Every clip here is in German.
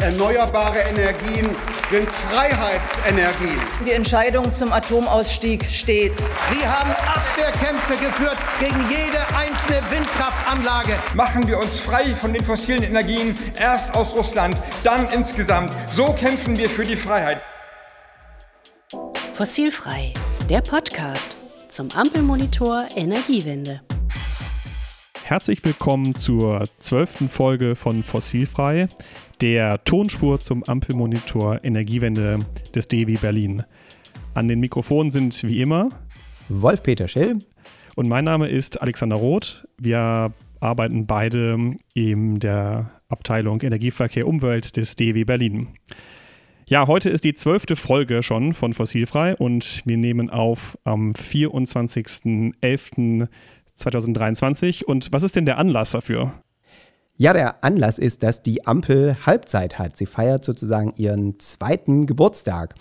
Erneuerbare Energien sind Freiheitsenergien. Die Entscheidung zum Atomausstieg steht. Sie haben Abwehrkämpfe geführt gegen jede einzelne Windkraftanlage. Machen wir uns frei von den fossilen Energien, erst aus Russland, dann insgesamt. So kämpfen wir für die Freiheit. Fossilfrei, der Podcast zum Ampelmonitor Energiewende. Herzlich willkommen zur zwölften Folge von Fossilfrei, der Tonspur zum Ampelmonitor Energiewende des DEW Berlin. An den Mikrofonen sind wie immer Wolf-Peter Schell und mein Name ist Alexander Roth. Wir arbeiten beide in der Abteilung Energieverkehr Umwelt des DEW Berlin. Ja, heute ist die zwölfte Folge schon von Fossilfrei und wir nehmen auf am 24.11. 2023. Und was ist denn der Anlass dafür? Ja, der Anlass ist, dass die Ampel Halbzeit hat. Sie feiert sozusagen ihren zweiten Geburtstag.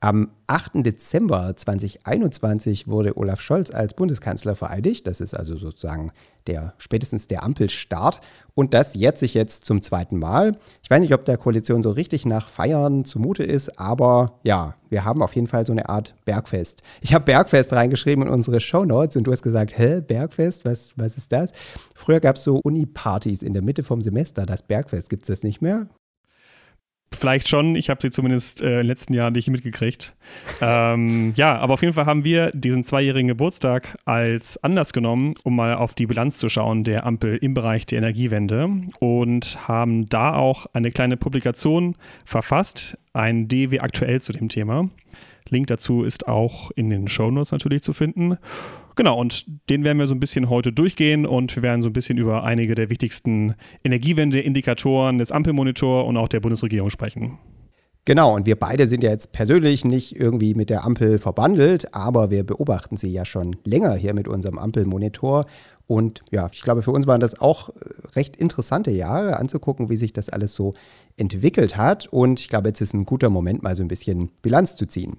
Am 8. Dezember 2021 wurde Olaf Scholz als Bundeskanzler vereidigt. Das ist also sozusagen der spätestens der Ampelstart. Und das jährt sich jetzt zum zweiten Mal. Ich weiß nicht, ob der Koalition so richtig nach Feiern zumute ist, aber ja, wir haben auf jeden Fall so eine Art Bergfest. Ich habe Bergfest reingeschrieben in unsere Shownotes und du hast gesagt, hä, Bergfest, was, was ist das? Früher gab es so Uni-Partys in der Mitte vom Semester. Das Bergfest gibt es das nicht mehr? Vielleicht schon, ich habe sie zumindest äh, in den letzten Jahren nicht mitgekriegt. ähm, ja, aber auf jeden Fall haben wir diesen zweijährigen Geburtstag als Anlass genommen, um mal auf die Bilanz zu schauen der Ampel im Bereich der Energiewende und haben da auch eine kleine Publikation verfasst, ein DW aktuell zu dem Thema. Link dazu ist auch in den Shownotes natürlich zu finden. Genau, und den werden wir so ein bisschen heute durchgehen und wir werden so ein bisschen über einige der wichtigsten Energiewende-Indikatoren des Ampelmonitor und auch der Bundesregierung sprechen. Genau, und wir beide sind ja jetzt persönlich nicht irgendwie mit der Ampel verbandelt, aber wir beobachten sie ja schon länger hier mit unserem Ampelmonitor. Und ja, ich glaube, für uns waren das auch recht interessante Jahre anzugucken, wie sich das alles so entwickelt hat. Und ich glaube, jetzt ist ein guter Moment, mal so ein bisschen Bilanz zu ziehen.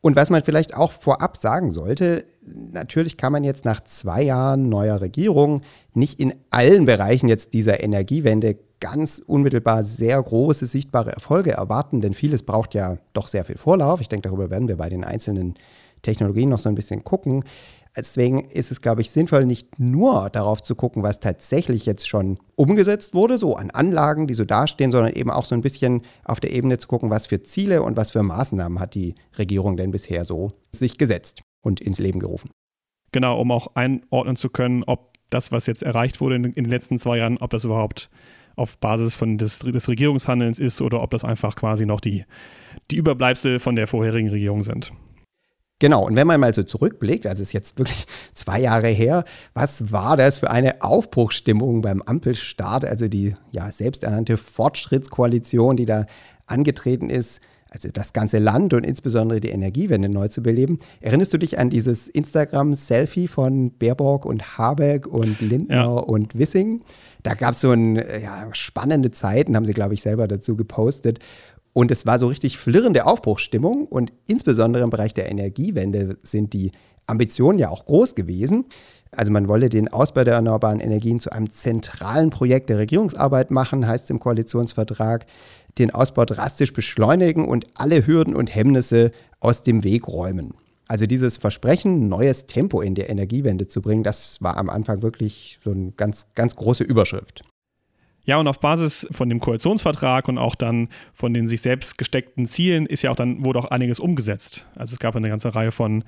Und was man vielleicht auch vorab sagen sollte, natürlich kann man jetzt nach zwei Jahren neuer Regierung nicht in allen Bereichen jetzt dieser Energiewende ganz unmittelbar sehr große sichtbare Erfolge erwarten, denn vieles braucht ja doch sehr viel Vorlauf. Ich denke, darüber werden wir bei den einzelnen Technologien noch so ein bisschen gucken. Deswegen ist es, glaube ich, sinnvoll, nicht nur darauf zu gucken, was tatsächlich jetzt schon umgesetzt wurde, so an Anlagen, die so dastehen, sondern eben auch so ein bisschen auf der Ebene zu gucken, was für Ziele und was für Maßnahmen hat die Regierung denn bisher so sich gesetzt und ins Leben gerufen. Genau, um auch einordnen zu können, ob das, was jetzt erreicht wurde in, den letzten zwei Jahren, ob das überhaupt auf Basis von des, des Regierungshandelns ist oder ob das einfach quasi noch die, die Überbleibsel von der vorherigen Regierung sind. Genau, und wenn man mal so zurückblickt, also es ist jetzt wirklich zwei Jahre her, was war das für eine Aufbruchsstimmung beim Ampelstart, also die ja selbsternannte Fortschrittskoalition, die da angetreten ist, also das ganze Land und insbesondere die Energiewende neu zu beleben. Erinnerst du dich an dieses Instagram-Selfie von Baerbock und Habeck und Lindner ja. und Wissing? Da gab es so eine ja, spannende Zeiten, haben sie, glaube ich, selber dazu gepostet. Und es war so richtig flirrende Aufbruchsstimmung und insbesondere im Bereich der Energiewende sind die Ambitionen ja auch groß gewesen. Also man wolle den Ausbau der erneuerbaren Energien zu einem zentralen Projekt der Regierungsarbeit machen, heißt es im Koalitionsvertrag, den Ausbau drastisch beschleunigen und alle Hürden und Hemmnisse aus dem Weg räumen. Also dieses Versprechen, neues Tempo in der Energiewende zu bringen, das war am Anfang wirklich so eine ganz, ganz große Überschrift. Ja, und auf Basis von dem Koalitionsvertrag und auch dann von den sich selbst gesteckten Zielen ist ja auch dann, wurde auch einiges umgesetzt. Also es gab eine ganze Reihe von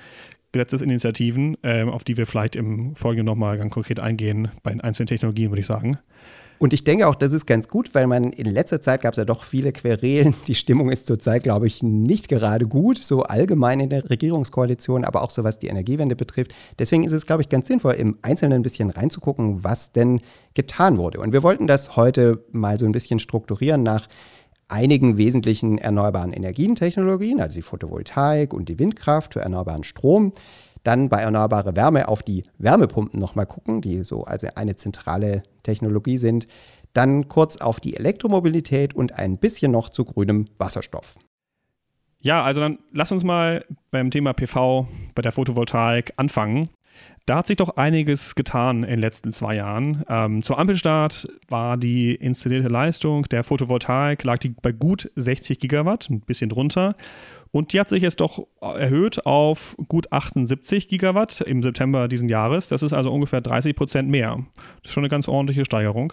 Gesetzesinitiativen, äh, auf die wir vielleicht im Folgenden nochmal ganz konkret eingehen, bei den einzelnen Technologien, würde ich sagen. Und ich denke auch, das ist ganz gut, weil man in letzter Zeit gab es ja doch viele Querelen. Die Stimmung ist zurzeit, glaube ich, nicht gerade gut, so allgemein in der Regierungskoalition, aber auch so was die Energiewende betrifft. Deswegen ist es, glaube ich, ganz sinnvoll, im Einzelnen ein bisschen reinzugucken, was denn getan wurde. Und wir wollten das heute mal so ein bisschen strukturieren nach einigen wesentlichen erneuerbaren Energientechnologien, also die Photovoltaik und die Windkraft für erneuerbaren Strom. Dann bei erneuerbare Wärme auf die Wärmepumpen nochmal gucken, die so also eine zentrale Technologie sind. Dann kurz auf die Elektromobilität und ein bisschen noch zu grünem Wasserstoff. Ja, also dann lass uns mal beim Thema PV, bei der Photovoltaik anfangen. Da hat sich doch einiges getan in den letzten zwei Jahren. Ähm, zum Ampelstart war die installierte Leistung der Photovoltaik lag die bei gut 60 Gigawatt, ein bisschen drunter. Und die hat sich jetzt doch erhöht auf gut 78 Gigawatt im September diesen Jahres. Das ist also ungefähr 30 Prozent mehr. Das ist schon eine ganz ordentliche Steigerung.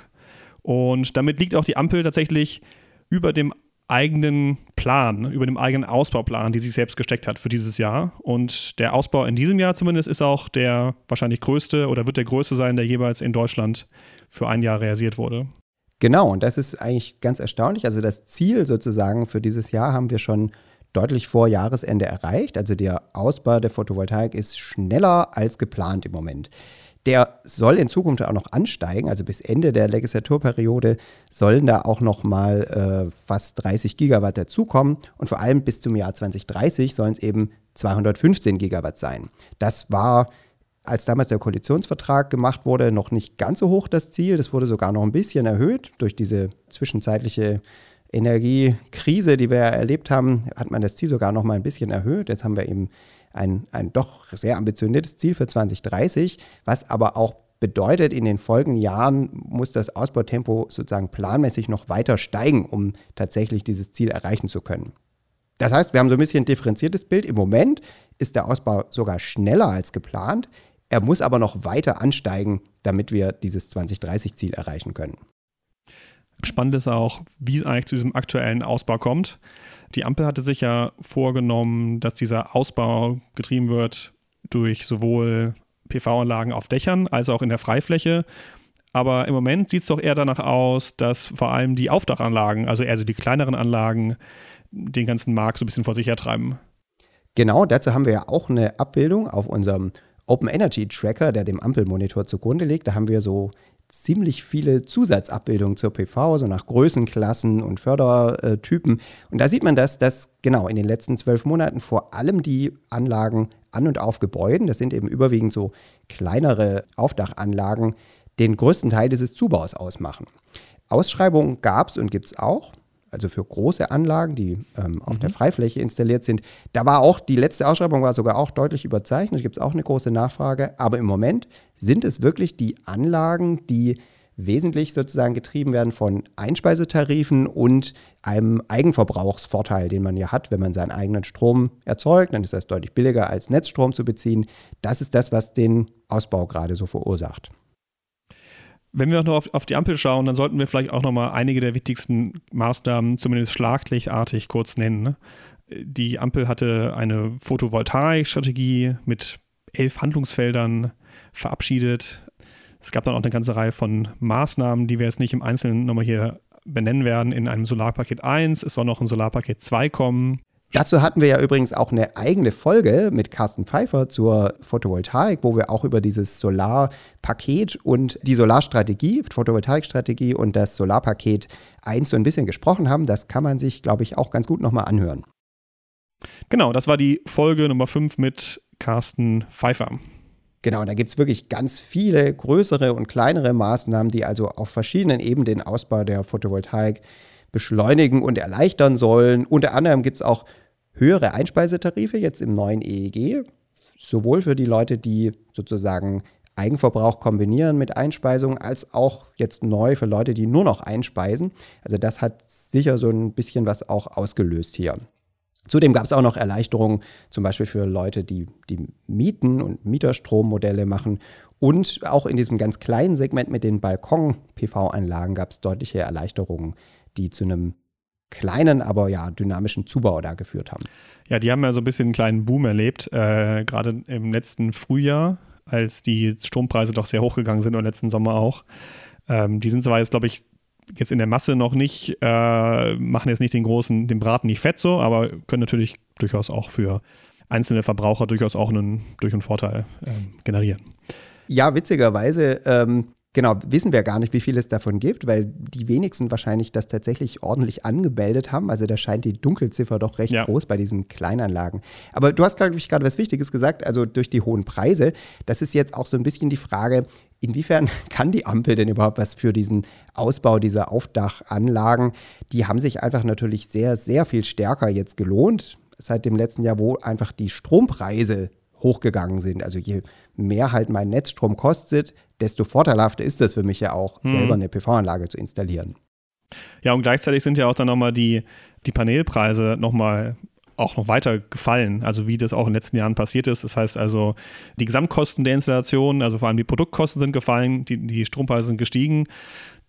Und damit liegt auch die Ampel tatsächlich über dem eigenen Plan, über dem eigenen Ausbauplan, die sich selbst gesteckt hat für dieses Jahr. Und der Ausbau in diesem Jahr zumindest ist auch der wahrscheinlich größte oder wird der größte sein, der jeweils in Deutschland für ein Jahr realisiert wurde. Genau, und das ist eigentlich ganz erstaunlich. Also das Ziel sozusagen für dieses Jahr haben wir schon deutlich vor Jahresende erreicht. Also der Ausbau der Photovoltaik ist schneller als geplant im Moment. Der soll in Zukunft auch noch ansteigen. Also bis Ende der Legislaturperiode sollen da auch noch mal äh, fast 30 Gigawatt dazukommen. Und vor allem bis zum Jahr 2030 sollen es eben 215 Gigawatt sein. Das war, als damals der Koalitionsvertrag gemacht wurde, noch nicht ganz so hoch das Ziel. Das wurde sogar noch ein bisschen erhöht durch diese zwischenzeitliche Energiekrise, die wir erlebt haben, hat man das Ziel sogar noch mal ein bisschen erhöht. Jetzt haben wir eben ein, ein doch sehr ambitioniertes Ziel für 2030, was aber auch bedeutet, in den folgenden Jahren muss das Ausbautempo sozusagen planmäßig noch weiter steigen, um tatsächlich dieses Ziel erreichen zu können. Das heißt, wir haben so ein bisschen ein differenziertes Bild. Im Moment ist der Ausbau sogar schneller als geplant. Er muss aber noch weiter ansteigen, damit wir dieses 2030-Ziel erreichen können. Spannend ist auch, wie es eigentlich zu diesem aktuellen Ausbau kommt. Die Ampel hatte sich ja vorgenommen, dass dieser Ausbau getrieben wird durch sowohl PV-Anlagen auf Dächern als auch in der Freifläche. Aber im Moment sieht es doch eher danach aus, dass vor allem die Aufdachanlagen, also eher so die kleineren Anlagen, den ganzen Markt so ein bisschen vor sich hertreiben. Genau, dazu haben wir ja auch eine Abbildung auf unserem Open Energy Tracker, der dem Ampelmonitor zugrunde liegt. Da haben wir so ziemlich viele Zusatzabbildungen zur PV, so nach Größenklassen und Fördertypen. Und da sieht man, dass das genau in den letzten zwölf Monaten vor allem die Anlagen an und auf Gebäuden, das sind eben überwiegend so kleinere Aufdachanlagen, den größten Teil dieses Zubaus ausmachen. Ausschreibungen gab es und gibt es auch also für große Anlagen, die ähm, auf mhm. der Freifläche installiert sind. Da war auch, die letzte Ausschreibung war sogar auch deutlich überzeichnet, da gibt es auch eine große Nachfrage. Aber im Moment sind es wirklich die Anlagen, die wesentlich sozusagen getrieben werden von Einspeisetarifen und einem Eigenverbrauchsvorteil, den man ja hat, wenn man seinen eigenen Strom erzeugt, dann ist das deutlich billiger als Netzstrom zu beziehen. Das ist das, was den Ausbau gerade so verursacht. Wenn wir noch auf, auf, die Ampel schauen, dann sollten wir vielleicht auch noch mal einige der wichtigsten Maßnahmen zumindest schlaglichtartig kurz nennen. Ne? Die Ampel hatte eine Photovoltaik-Strategie mit elf Handlungsfeldern verabschiedet. Es gab dann auch eine ganze Reihe von Maßnahmen, die wir jetzt nicht im Einzelnen nochmal hier benennen werden. In einem Solarpaket 1, es soll noch ein Solarpaket 2 kommen. Dazu hatten wir ja übrigens auch eine eigene Folge mit Carsten Pfeiffer zur Photovoltaik, wo wir auch über dieses Solarpaket und die Solarstrategie, Photovoltaikstrategie und das Solarpaket 1 so ein bisschen gesprochen haben. Das kann man sich, glaube ich, auch ganz gut nochmal anhören. Genau, das war die Folge Nummer 5 mit Carsten Pfeiffer. Genau, da gibt es wirklich ganz viele größere und kleinere Maßnahmen, die also auf verschiedenen Ebenen den Ausbau der Photovoltaik beschleunigen und erleichtern sollen. Unter anderem gibt es auch höhere Einspeisetarife jetzt im neuen EEG, sowohl für die Leute, die sozusagen Eigenverbrauch kombinieren mit Einspeisung, als auch jetzt neu für Leute, die nur noch einspeisen. Also das hat sicher so ein bisschen was auch ausgelöst hier. Zudem gab es auch noch Erleichterungen, zum Beispiel für Leute, die, die Mieten und Mieterstrommodelle machen. Und auch in diesem ganz kleinen Segment mit den Balkon-PV-Anlagen gab es deutliche Erleichterungen, die zu einem kleinen, aber ja, dynamischen Zubau da geführt haben. Ja, die haben ja so ein bisschen einen kleinen Boom erlebt, äh, gerade im letzten Frühjahr, als die Strompreise doch sehr hochgegangen sind und letzten Sommer auch. Ähm, die sind zwar jetzt, glaube ich, jetzt in der Masse noch nicht, äh, machen jetzt nicht den großen, den Braten nicht fett so, aber können natürlich durchaus auch für einzelne Verbraucher durchaus auch einen, durch einen Vorteil äh, generieren. Ja, witzigerweise ähm, Genau, wissen wir gar nicht, wie viel es davon gibt, weil die wenigsten wahrscheinlich das tatsächlich ordentlich angemeldet haben. Also da scheint die Dunkelziffer doch recht ja. groß bei diesen Kleinanlagen. Aber du hast, glaube ich, gerade was Wichtiges gesagt, also durch die hohen Preise. Das ist jetzt auch so ein bisschen die Frage, inwiefern kann die Ampel denn überhaupt was für diesen Ausbau dieser Aufdachanlagen? Die haben sich einfach natürlich sehr, sehr viel stärker jetzt gelohnt seit dem letzten Jahr, wo einfach die Strompreise hochgegangen sind. Also je mehr halt mein Netzstrom kostet, desto vorteilhafter ist es für mich ja auch, mhm. selber eine PV-Anlage zu installieren. Ja, und gleichzeitig sind ja auch dann nochmal die, die Panelpreise nochmal auch noch weiter gefallen, also wie das auch in den letzten Jahren passiert ist. Das heißt also, die Gesamtkosten der Installation, also vor allem die Produktkosten sind gefallen, die, die Strompreise sind gestiegen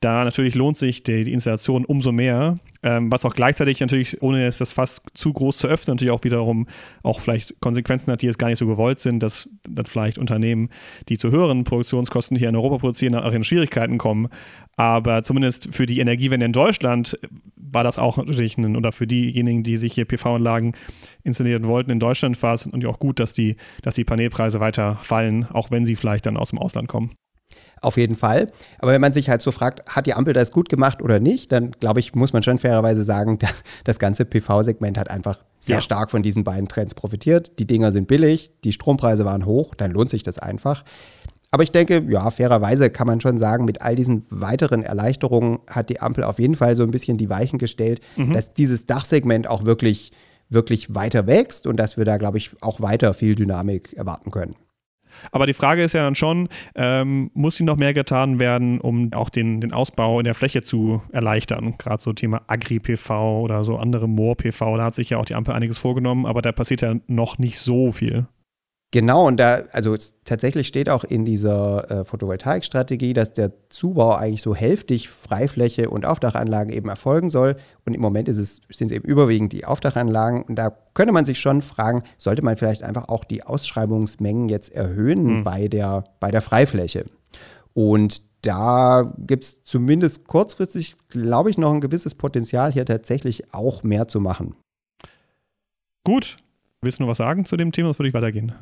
da natürlich lohnt sich die, die Installation umso mehr, ähm, was auch gleichzeitig natürlich, ohne es das fast zu groß zu öffnen, natürlich auch wiederum auch vielleicht Konsequenzen hat, die jetzt gar nicht so gewollt sind, dass dann vielleicht Unternehmen, die zu höheren Produktionskosten hier in Europa produzieren, auch in Schwierigkeiten kommen. Aber zumindest für die Energiewende in Deutschland war das auch natürlich ein, oder für diejenigen, die sich hier PV-Anlagen installieren wollten in Deutschland, war es natürlich auch gut, dass die, dass die Panelpreise weiter fallen, auch wenn sie vielleicht dann aus dem Ausland kommen. Auf jeden Fall. Aber wenn man sich halt so fragt, hat die Ampel das gut gemacht oder nicht, dann glaube ich, muss man schon fairerweise sagen, dass das ganze PV-Segment hat einfach sehr ja. stark von diesen beiden Trends profitiert. Die Dinger sind billig, die Strompreise waren hoch, dann lohnt sich das einfach. Aber ich denke, ja, fairerweise kann man schon sagen, mit all diesen weiteren Erleichterungen hat die Ampel auf jeden Fall so ein bisschen die Weichen gestellt, mhm. dass dieses Dachsegment auch wirklich, wirklich weiter wächst und dass wir da, glaube ich, auch weiter viel Dynamik erwarten können. Aber die Frage ist ja dann schon, ähm, muss hier noch mehr getan werden, um auch den, den Ausbau in der Fläche zu erleichtern? Gerade so Thema Agri-PV oder so andere Moor-PV, da hat sich ja auch die Ampel einiges vorgenommen, aber da passiert ja noch nicht so viel. Genau, und da, also tatsächlich steht auch in dieser äh, Photovoltaikstrategie, dass der Zubau eigentlich so hälftig Freifläche und Aufdachanlagen eben erfolgen soll. Und im Moment es, sind es eben überwiegend die Aufdachanlagen. Und da könnte man sich schon fragen, sollte man vielleicht einfach auch die Ausschreibungsmengen jetzt erhöhen mhm. bei, der, bei der Freifläche? Und da gibt es zumindest kurzfristig, glaube ich, noch ein gewisses Potenzial, hier tatsächlich auch mehr zu machen. Gut. Willst du noch was sagen zu dem Thema? Das würde ich weitergehen.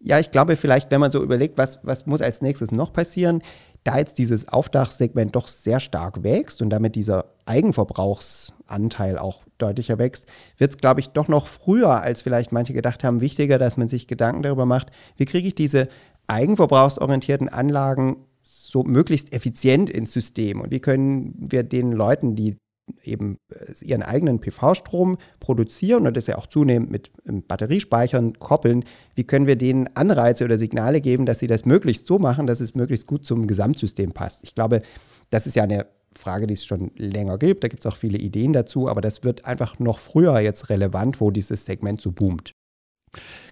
Ja, ich glaube vielleicht, wenn man so überlegt, was, was muss als nächstes noch passieren, da jetzt dieses Aufdachsegment doch sehr stark wächst und damit dieser Eigenverbrauchsanteil auch deutlicher wächst, wird es, glaube ich, doch noch früher, als vielleicht manche gedacht haben, wichtiger, dass man sich Gedanken darüber macht, wie kriege ich diese eigenverbrauchsorientierten Anlagen so möglichst effizient ins System und wie können wir den Leuten, die eben äh, ihren eigenen PV-Strom produzieren und das ja auch zunehmend mit ähm, Batteriespeichern koppeln, wie können wir denen Anreize oder Signale geben, dass sie das möglichst so machen, dass es möglichst gut zum Gesamtsystem passt. Ich glaube, das ist ja eine Frage, die es schon länger gibt. Da gibt es auch viele Ideen dazu, aber das wird einfach noch früher jetzt relevant, wo dieses Segment so boomt.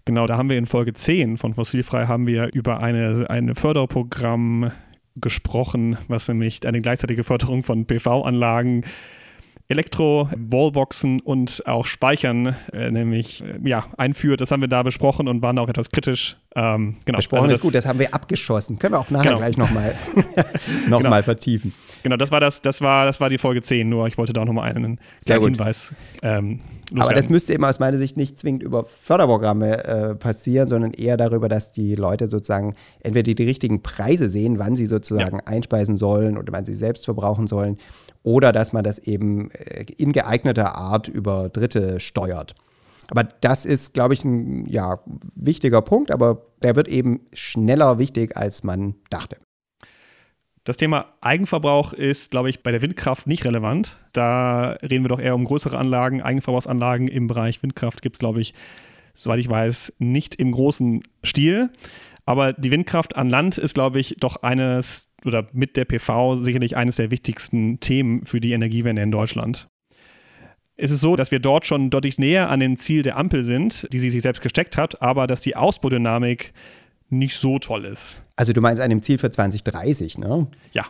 Genau, da haben wir in Folge 10 von Fossilfrei haben wir über eine, ein Förderprogramm gesprochen, was nämlich eine gleichzeitige Förderung von PV-Anlagen Elektro-Wallboxen und auch Speichern äh, nämlich äh, ja, einführt. Das haben wir da besprochen und waren auch etwas kritisch. Ähm, genau. Besprochen also ist gut, das haben wir abgeschossen. Können wir auch nachher genau. gleich nochmal noch genau. vertiefen. Genau, das war das, das war, das war die Folge 10, nur ich wollte da auch nochmal einen Hinweis ähm, Aber das müsste eben aus meiner Sicht nicht zwingend über Förderprogramme äh, passieren, sondern eher darüber, dass die Leute sozusagen entweder die, die richtigen Preise sehen, wann sie sozusagen ja. einspeisen sollen oder wann sie selbst verbrauchen sollen oder dass man das eben äh, in geeigneter Art über Dritte steuert. Aber das ist, glaube ich, ein ja, wichtiger Punkt, aber der wird eben schneller wichtig, als man dachte. Das Thema Eigenverbrauch ist, glaube ich, bei der Windkraft nicht relevant. Da reden wir doch eher um größere Anlagen. Eigenverbrauchsanlagen im Bereich Windkraft gibt es, glaube ich, soweit ich weiß, nicht im großen Stil. Aber die Windkraft an Land ist, glaube ich, doch eines oder mit der PV sicherlich eines der wichtigsten Themen für die Energiewende in Deutschland. Es ist so, dass wir dort schon deutlich näher an dem Ziel der Ampel sind, die sie sich selbst gesteckt hat, aber dass die Ausbaudynamik nicht so toll ist. Also du meinst an dem Ziel für 2030, ne? Ja.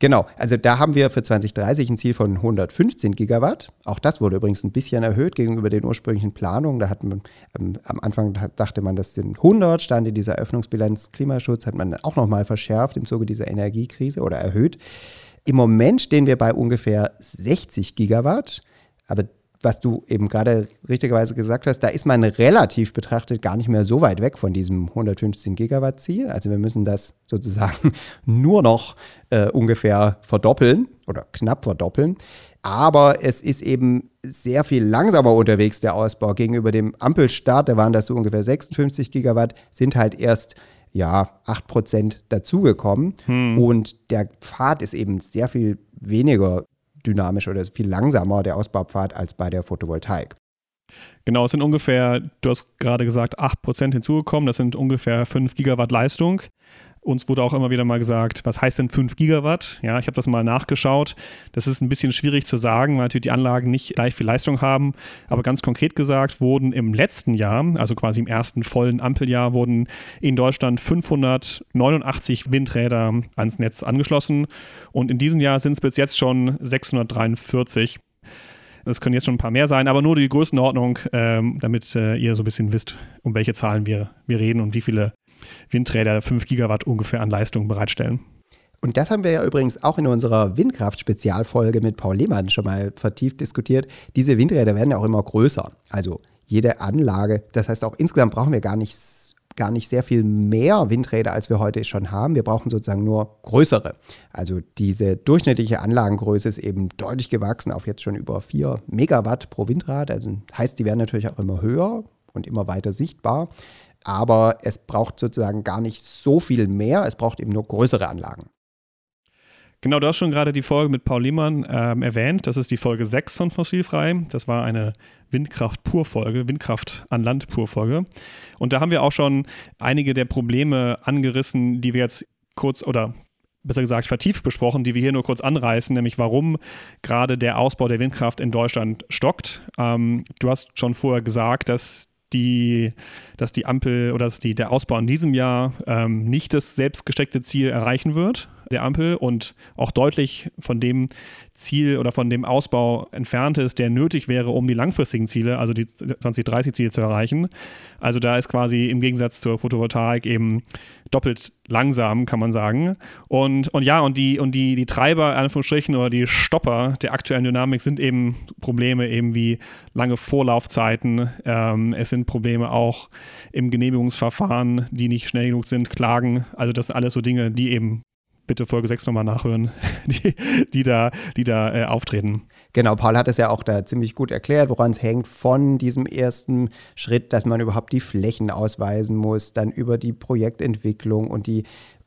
Genau, also da haben wir für 2030 ein Ziel von 115 Gigawatt. Auch das wurde übrigens ein bisschen erhöht gegenüber den ursprünglichen Planungen. Da hat man ähm, am Anfang dachte man, das sind 100, stand in dieser Öffnungsbilanz Klimaschutz, hat man auch nochmal verschärft im Zuge dieser Energiekrise oder erhöht. Im Moment stehen wir bei ungefähr 60 Gigawatt. Aber was du eben gerade richtigerweise gesagt hast, da ist man relativ betrachtet gar nicht mehr so weit weg von diesem 115 Gigawatt Ziel. Also wir müssen das sozusagen nur noch äh, ungefähr verdoppeln oder knapp verdoppeln. Aber es ist eben sehr viel langsamer unterwegs, der Ausbau. Gegenüber dem Ampelstart, da waren das so ungefähr 56 Gigawatt, sind halt erst ja, 8% dazugekommen. Hm. Und der Pfad ist eben sehr viel weniger dynamisch oder viel langsamer der Ausbaupfad als bei der Photovoltaik. Genau, es sind ungefähr, du hast gerade gesagt, 8% hinzugekommen. Das sind ungefähr 5 Gigawatt Leistung. Uns wurde auch immer wieder mal gesagt, was heißt denn 5 Gigawatt? Ja, ich habe das mal nachgeschaut. Das ist ein bisschen schwierig zu sagen, weil natürlich die Anlagen nicht gleich viel Leistung haben. Aber ganz konkret gesagt wurden im letzten Jahr, also quasi im ersten vollen Ampeljahr, wurden in Deutschland 589 Windräder ans Netz angeschlossen. Und in diesem Jahr sind es bis jetzt schon 643. Das können jetzt schon ein paar mehr sein, aber nur die Größenordnung, ähm, damit äh, ihr so ein bisschen wisst, um welche Zahlen wir, wir reden und wie viele Windräder 5 Gigawatt ungefähr an Leistung bereitstellen. Und das haben wir ja übrigens auch in unserer Windkraft-Spezialfolge mit Paul Lehmann schon mal vertieft diskutiert. Diese Windräder werden ja auch immer größer. Also jede Anlage, das heißt auch insgesamt brauchen wir gar nicht, gar nicht sehr viel mehr Windräder, als wir heute schon haben. Wir brauchen sozusagen nur größere. Also diese durchschnittliche Anlagengröße ist eben deutlich gewachsen auf jetzt schon über 4 Megawatt pro Windrad. Also heißt, die werden natürlich auch immer höher und immer weiter sichtbar aber es braucht sozusagen gar nicht so viel mehr, es braucht eben nur größere Anlagen. Genau, du hast schon gerade die Folge mit Paul Lehmann ähm, erwähnt. Das ist die Folge 6 von Fossilfrei. Das war eine Windkraft-Pur-Folge, Windkraft an Land-Pur-Folge. Und da haben wir auch schon einige der Probleme angerissen, die wir jetzt kurz oder besser gesagt vertieft besprochen, die wir hier nur kurz anreißen, nämlich warum gerade der Ausbau der Windkraft in Deutschland stockt. Ähm, du hast schon vorher gesagt, dass die, dass die Ampel oder dass die, der Ausbau in diesem Jahr ähm, nicht das selbstgesteckte Ziel erreichen wird der Ampel und auch deutlich von dem Ziel oder von dem Ausbau entfernt ist, der nötig wäre, um die langfristigen Ziele, also die 2030-Ziele zu erreichen. Also da ist quasi im Gegensatz zur Photovoltaik eben doppelt langsam, kann man sagen. Und, und ja, und die, und die, die Treiber, Anführungsstrichen, oder die Stopper der aktuellen Dynamik sind eben Probleme eben wie lange Vorlaufzeiten. Ähm, es sind Probleme auch im Genehmigungsverfahren, die nicht schnell genug sind, Klagen. Also das sind alles so Dinge, die eben bitte Folge 6 nochmal nachhören, die, die da, die da äh, auftreten. Genau, Paul hat es ja auch da ziemlich gut erklärt, woran es hängt von diesem ersten Schritt, dass man überhaupt die Flächen ausweisen muss, dann über die Projektentwicklung und die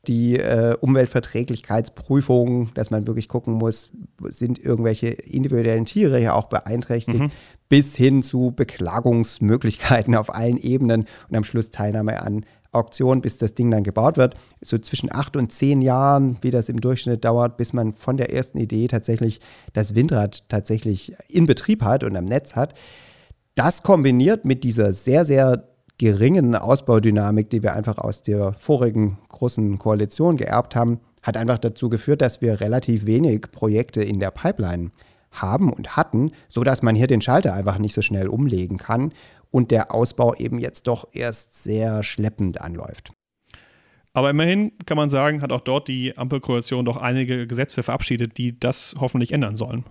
die äh, Umweltverträglichkeitsprüfung, dass man wirklich gucken muss, sind irgendwelche individuellen Tiere ja auch beeinträchtigt, mhm. bis hin zu Beklagungsmöglichkeiten auf allen Ebenen und am Schluss Teilnahme an Auktion, bis das Ding dann gebaut wird. So zwischen acht und zehn Jahren, wie das im Durchschnitt dauert, bis man von der ersten Idee tatsächlich das Windrad tatsächlich in Betrieb hat und am Netz hat. Das kombiniert mit dieser sehr, sehr geringen Ausbaudynamik, die wir einfach aus der vorigen großen Koalition geerbt haben, hat einfach dazu geführt, dass wir relativ wenig Projekte in der Pipeline haben und hatten, sodass man hier den Schalter einfach nicht so schnell umlegen kann und der Ausbau eben jetzt doch erst sehr schleppend anläuft. Aber immerhin kann man sagen, hat auch dort die Ampelkoalition doch einige Gesetze verabschiedet, die das hoffentlich ändern sollen.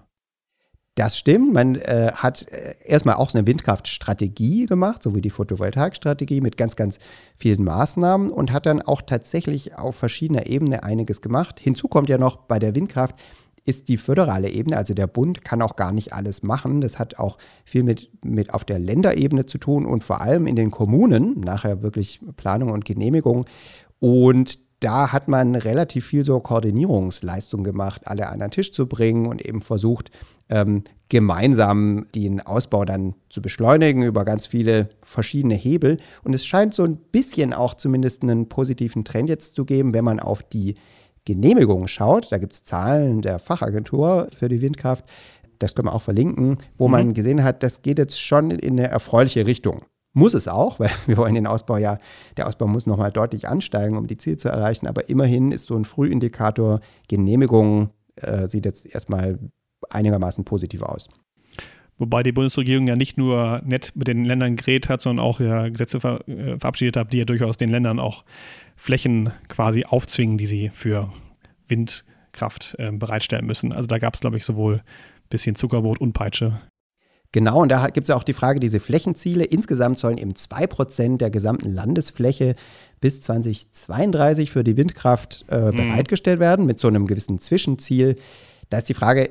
Das stimmt. Man äh, hat äh, erstmal auch eine Windkraftstrategie gemacht, so wie die Photovoltaikstrategie mit ganz, ganz vielen Maßnahmen und hat dann auch tatsächlich auf verschiedener Ebene einiges gemacht. Hinzu kommt ja noch bei der Windkraft ist die föderale Ebene, also der Bund kann auch gar nicht alles machen. Das hat auch viel mit, mit auf der Länderebene zu tun und vor allem in den Kommunen, nachher wirklich Planung und Genehmigung. Und da hat man relativ viel so Koordinierungsleistung gemacht, alle an den Tisch zu bringen und eben versucht, ähm, gemeinsam den Ausbau dann zu beschleunigen über ganz viele verschiedene Hebel. Und es scheint so ein bisschen auch zumindest einen positiven Trend jetzt zu geben, wenn man auf die Genehmigungen schaut, da gibt es Zahlen der Fachagentur für die Windkraft, das können wir auch verlinken, wo mhm. man gesehen hat, das geht jetzt schon in eine erfreuliche Richtung. Muss es auch, weil wir wollen den Ausbau ja, der Ausbau muss nochmal deutlich ansteigen, um die Ziele zu erreichen. Aber immerhin ist so ein Frühindikator Genehmigung, äh, sieht jetzt erstmal einigermaßen positiv aus. Wobei die Bundesregierung ja nicht nur nett mit den Ländern geredet hat, sondern auch ja Gesetze ver äh, verabschiedet hat, die ja durchaus den Ländern auch Flächen quasi aufzwingen, die sie für Windkraft äh, bereitstellen müssen. Also da gab es, glaube ich, sowohl ein bisschen Zuckerbrot und Peitsche. Genau, und da gibt es ja auch die Frage, diese Flächenziele. Insgesamt sollen eben 2% der gesamten Landesfläche bis 2032 für die Windkraft äh, mhm. bereitgestellt werden, mit so einem gewissen Zwischenziel. Da ist die Frage,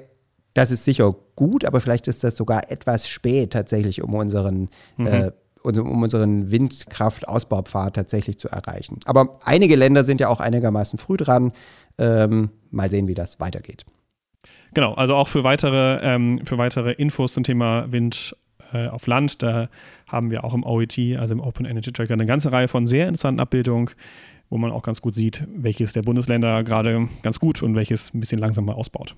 das ist sicher gut, aber vielleicht ist das sogar etwas spät tatsächlich, um unseren, mhm. äh, um unseren Windkraftausbaupfad tatsächlich zu erreichen. Aber einige Länder sind ja auch einigermaßen früh dran. Ähm, mal sehen, wie das weitergeht. Genau, also auch für weitere, ähm, für weitere Infos zum Thema Wind äh, auf Land. Da haben wir auch im OET, also im Open Energy Tracker, eine ganze Reihe von sehr interessanten Abbildungen, wo man auch ganz gut sieht, welches der Bundesländer gerade ganz gut und welches ein bisschen langsamer ausbaut.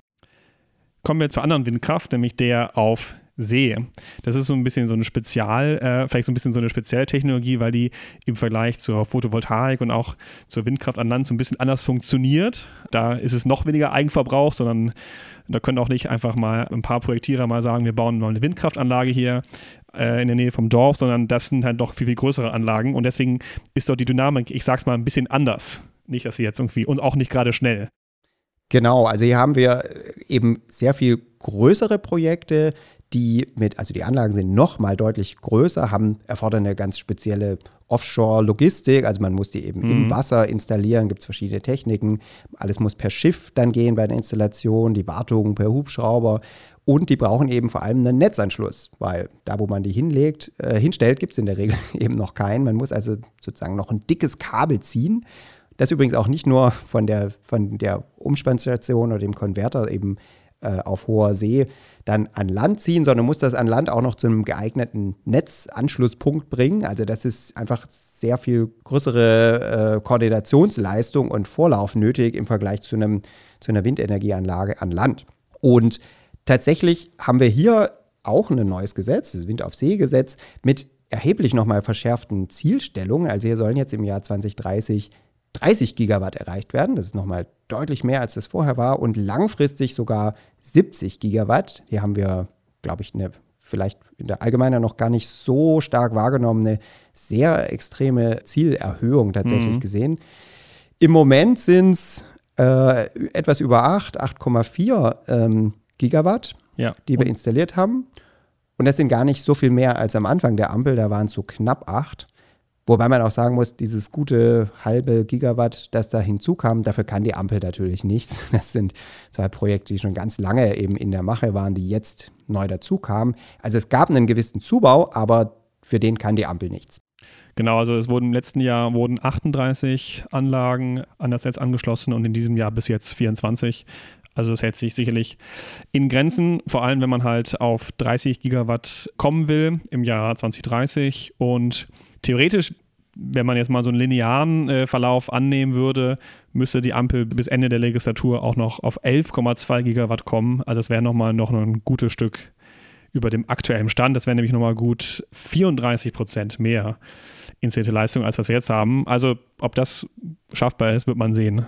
Kommen wir zur anderen Windkraft, nämlich der auf See. Das ist so ein bisschen so eine Spezial, äh, vielleicht so ein bisschen so eine Spezialtechnologie, weil die im Vergleich zur Photovoltaik und auch zur Windkraft an Land so ein bisschen anders funktioniert. Da ist es noch weniger Eigenverbrauch, sondern da können auch nicht einfach mal ein paar Projektierer mal sagen, wir bauen mal eine Windkraftanlage hier äh, in der Nähe vom Dorf, sondern das sind halt doch viel, viel größere Anlagen und deswegen ist dort die Dynamik, ich sag's mal, ein bisschen anders. Nicht, dass sie jetzt irgendwie und auch nicht gerade schnell. Genau, also hier haben wir eben sehr viel größere Projekte, die mit, also die Anlagen sind noch mal deutlich größer, haben, erfordern eine ganz spezielle Offshore-Logistik, also man muss die eben mhm. im Wasser installieren, gibt es verschiedene Techniken, alles muss per Schiff dann gehen bei der Installation, die Wartung per Hubschrauber und die brauchen eben vor allem einen Netzanschluss, weil da, wo man die hinlegt, äh, hinstellt, gibt es in der Regel eben noch keinen. Man muss also sozusagen noch ein dickes Kabel ziehen. Das übrigens auch nicht nur von der, von der Umspannstation oder dem Konverter eben äh, auf hoher See dann an Land ziehen, sondern muss das an Land auch noch zu einem geeigneten Netzanschlusspunkt bringen. Also das ist einfach sehr viel größere äh, Koordinationsleistung und Vorlauf nötig im Vergleich zu, einem, zu einer Windenergieanlage an Land. Und tatsächlich haben wir hier auch ein neues Gesetz, das Wind auf See Gesetz, mit erheblich nochmal verschärften Zielstellungen. Also hier sollen jetzt im Jahr 2030 30 Gigawatt erreicht werden. Das ist nochmal deutlich mehr, als das vorher war. Und langfristig sogar 70 Gigawatt. Hier haben wir, glaube ich, eine vielleicht in der Allgemeinen noch gar nicht so stark wahrgenommene, sehr extreme Zielerhöhung tatsächlich mhm. gesehen. Im Moment sind es äh, etwas über 8, 8,4 ähm, Gigawatt, ja. die wir installiert haben. Und das sind gar nicht so viel mehr als am Anfang der Ampel, da waren es so knapp 8. Wobei man auch sagen muss, dieses gute halbe Gigawatt, das da hinzukam, dafür kann die Ampel natürlich nichts. Das sind zwei Projekte, die schon ganz lange eben in der Mache waren, die jetzt neu dazukamen. Also es gab einen gewissen Zubau, aber für den kann die Ampel nichts. Genau, also es wurden im letzten Jahr wurden 38 Anlagen an das Netz angeschlossen und in diesem Jahr bis jetzt 24. Also das hält sich sicherlich in Grenzen, vor allem wenn man halt auf 30 Gigawatt kommen will im Jahr 2030 und theoretisch, wenn man jetzt mal so einen linearen äh, Verlauf annehmen würde, müsste die Ampel bis Ende der Legislatur auch noch auf 11,2 Gigawatt kommen. Also das wäre nochmal noch ein gutes Stück über dem aktuellen Stand. Das wäre nämlich nochmal gut 34 Prozent mehr installierte Leistung, als was wir jetzt haben. Also ob das schaffbar ist, wird man sehen.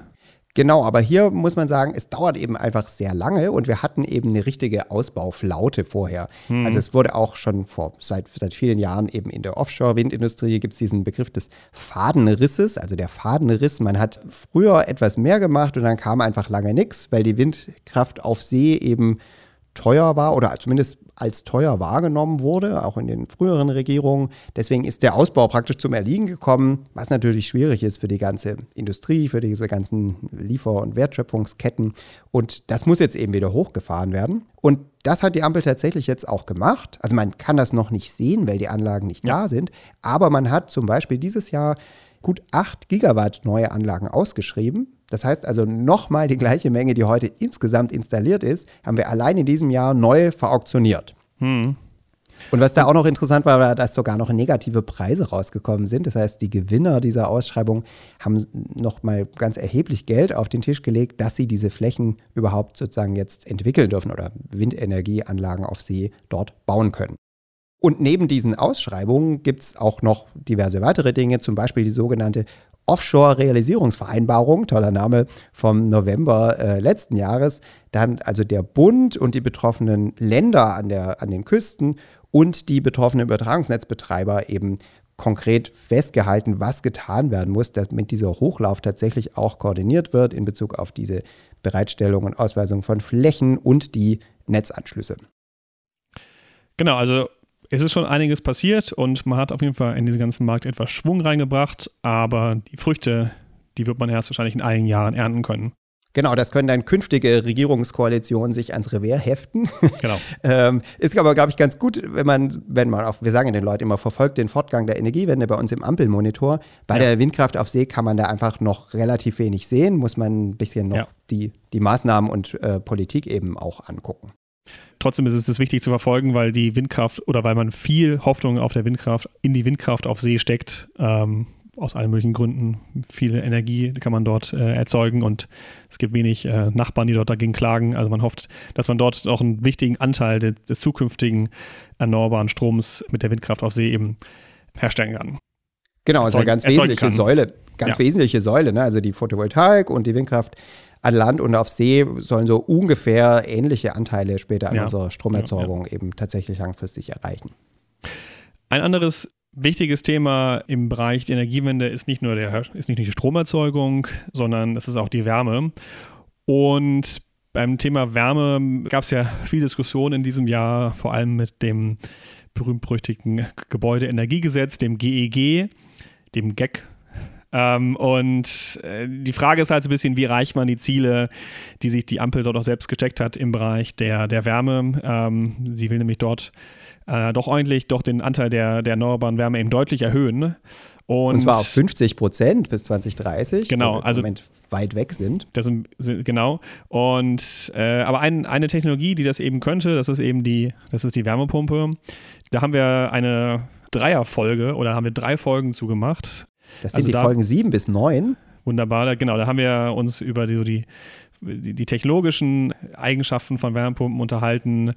Genau, aber hier muss man sagen, es dauert eben einfach sehr lange und wir hatten eben eine richtige Ausbauflaute vorher. Mhm. Also es wurde auch schon vor seit, seit vielen Jahren eben in der Offshore-Windindustrie gibt es diesen Begriff des Fadenrisses, also der Fadenriss. Man hat früher etwas mehr gemacht und dann kam einfach lange nichts, weil die Windkraft auf See eben teuer war oder zumindest als teuer wahrgenommen wurde, auch in den früheren Regierungen. Deswegen ist der Ausbau praktisch zum Erliegen gekommen, was natürlich schwierig ist für die ganze Industrie, für diese ganzen Liefer- und Wertschöpfungsketten. Und das muss jetzt eben wieder hochgefahren werden. Und das hat die Ampel tatsächlich jetzt auch gemacht. Also man kann das noch nicht sehen, weil die Anlagen nicht ja. da sind. Aber man hat zum Beispiel dieses Jahr gut 8 Gigawatt neue Anlagen ausgeschrieben. Das heißt also nochmal die gleiche Menge, die heute insgesamt installiert ist, haben wir allein in diesem Jahr neu verauktioniert. Hm. Und was da auch noch interessant war, war, dass sogar noch negative Preise rausgekommen sind. Das heißt, die Gewinner dieser Ausschreibung haben noch mal ganz erheblich Geld auf den Tisch gelegt, dass sie diese Flächen überhaupt sozusagen jetzt entwickeln dürfen oder Windenergieanlagen auf See dort bauen können. Und neben diesen Ausschreibungen gibt es auch noch diverse weitere Dinge, zum Beispiel die sogenannte Offshore-Realisierungsvereinbarung, toller Name, vom November äh, letzten Jahres. Da haben also der Bund und die betroffenen Länder an, der, an den Küsten und die betroffenen Übertragungsnetzbetreiber eben konkret festgehalten, was getan werden muss, damit dieser Hochlauf tatsächlich auch koordiniert wird in Bezug auf diese Bereitstellung und Ausweisung von Flächen und die Netzanschlüsse. Genau, also es ist schon einiges passiert und man hat auf jeden Fall in diesen ganzen Markt etwas Schwung reingebracht, aber die Früchte, die wird man erst wahrscheinlich in einigen Jahren ernten können. Genau, das können dann künftige Regierungskoalitionen sich ans Revier heften. Genau. ähm, ist aber, glaube ich, ganz gut, wenn man, wenn man auf, wir sagen den Leuten immer, verfolgt den Fortgang der Energiewende bei uns im Ampelmonitor. Bei ja. der Windkraft auf See kann man da einfach noch relativ wenig sehen, muss man ein bisschen noch ja. die, die Maßnahmen und äh, Politik eben auch angucken. Trotzdem ist es wichtig zu verfolgen, weil die Windkraft oder weil man viel Hoffnung auf der Windkraft, in die Windkraft auf See steckt. Ähm, aus allen möglichen Gründen. Viele Energie kann man dort äh, erzeugen und es gibt wenig äh, Nachbarn, die dort dagegen klagen. Also man hofft, dass man dort auch einen wichtigen Anteil de des zukünftigen erneuerbaren Stroms mit der Windkraft auf See eben herstellen kann. Genau, also eine ganz wesentliche kann. Säule. Ganz ja. wesentliche Säule, ne? also die Photovoltaik und die Windkraft an Land und auf See sollen so ungefähr ähnliche Anteile später an ja. unserer Stromerzeugung ja, eben tatsächlich langfristig erreichen. Ein anderes wichtiges Thema im Bereich der Energiewende ist nicht nur, der, ist nicht nur die Stromerzeugung, sondern es ist auch die Wärme. Und beim Thema Wärme gab es ja viel Diskussion in diesem Jahr, vor allem mit dem berühmt-berüchtigten Gebäudeenergiegesetz, dem GEG, e dem GEC. Ähm, und äh, die Frage ist halt so ein bisschen, wie erreicht man die Ziele, die sich die Ampel dort auch selbst gesteckt hat im Bereich der, der Wärme. Ähm, sie will nämlich dort äh, doch ordentlich doch den Anteil der, der erneuerbaren Wärme eben deutlich erhöhen. Und, und, zwar auf 50 Prozent bis 2030. Genau, also im Moment weit weg sind. Das sind, genau. Und äh, aber ein, eine Technologie, die das eben könnte, das ist eben die, das ist die Wärmepumpe. Da haben wir eine Dreierfolge oder haben wir drei Folgen zugemacht. Das sind also die da, Folgen sieben bis neun. Wunderbar, da, genau. Da haben wir uns über die, so die die technologischen Eigenschaften von Wärmepumpen unterhalten.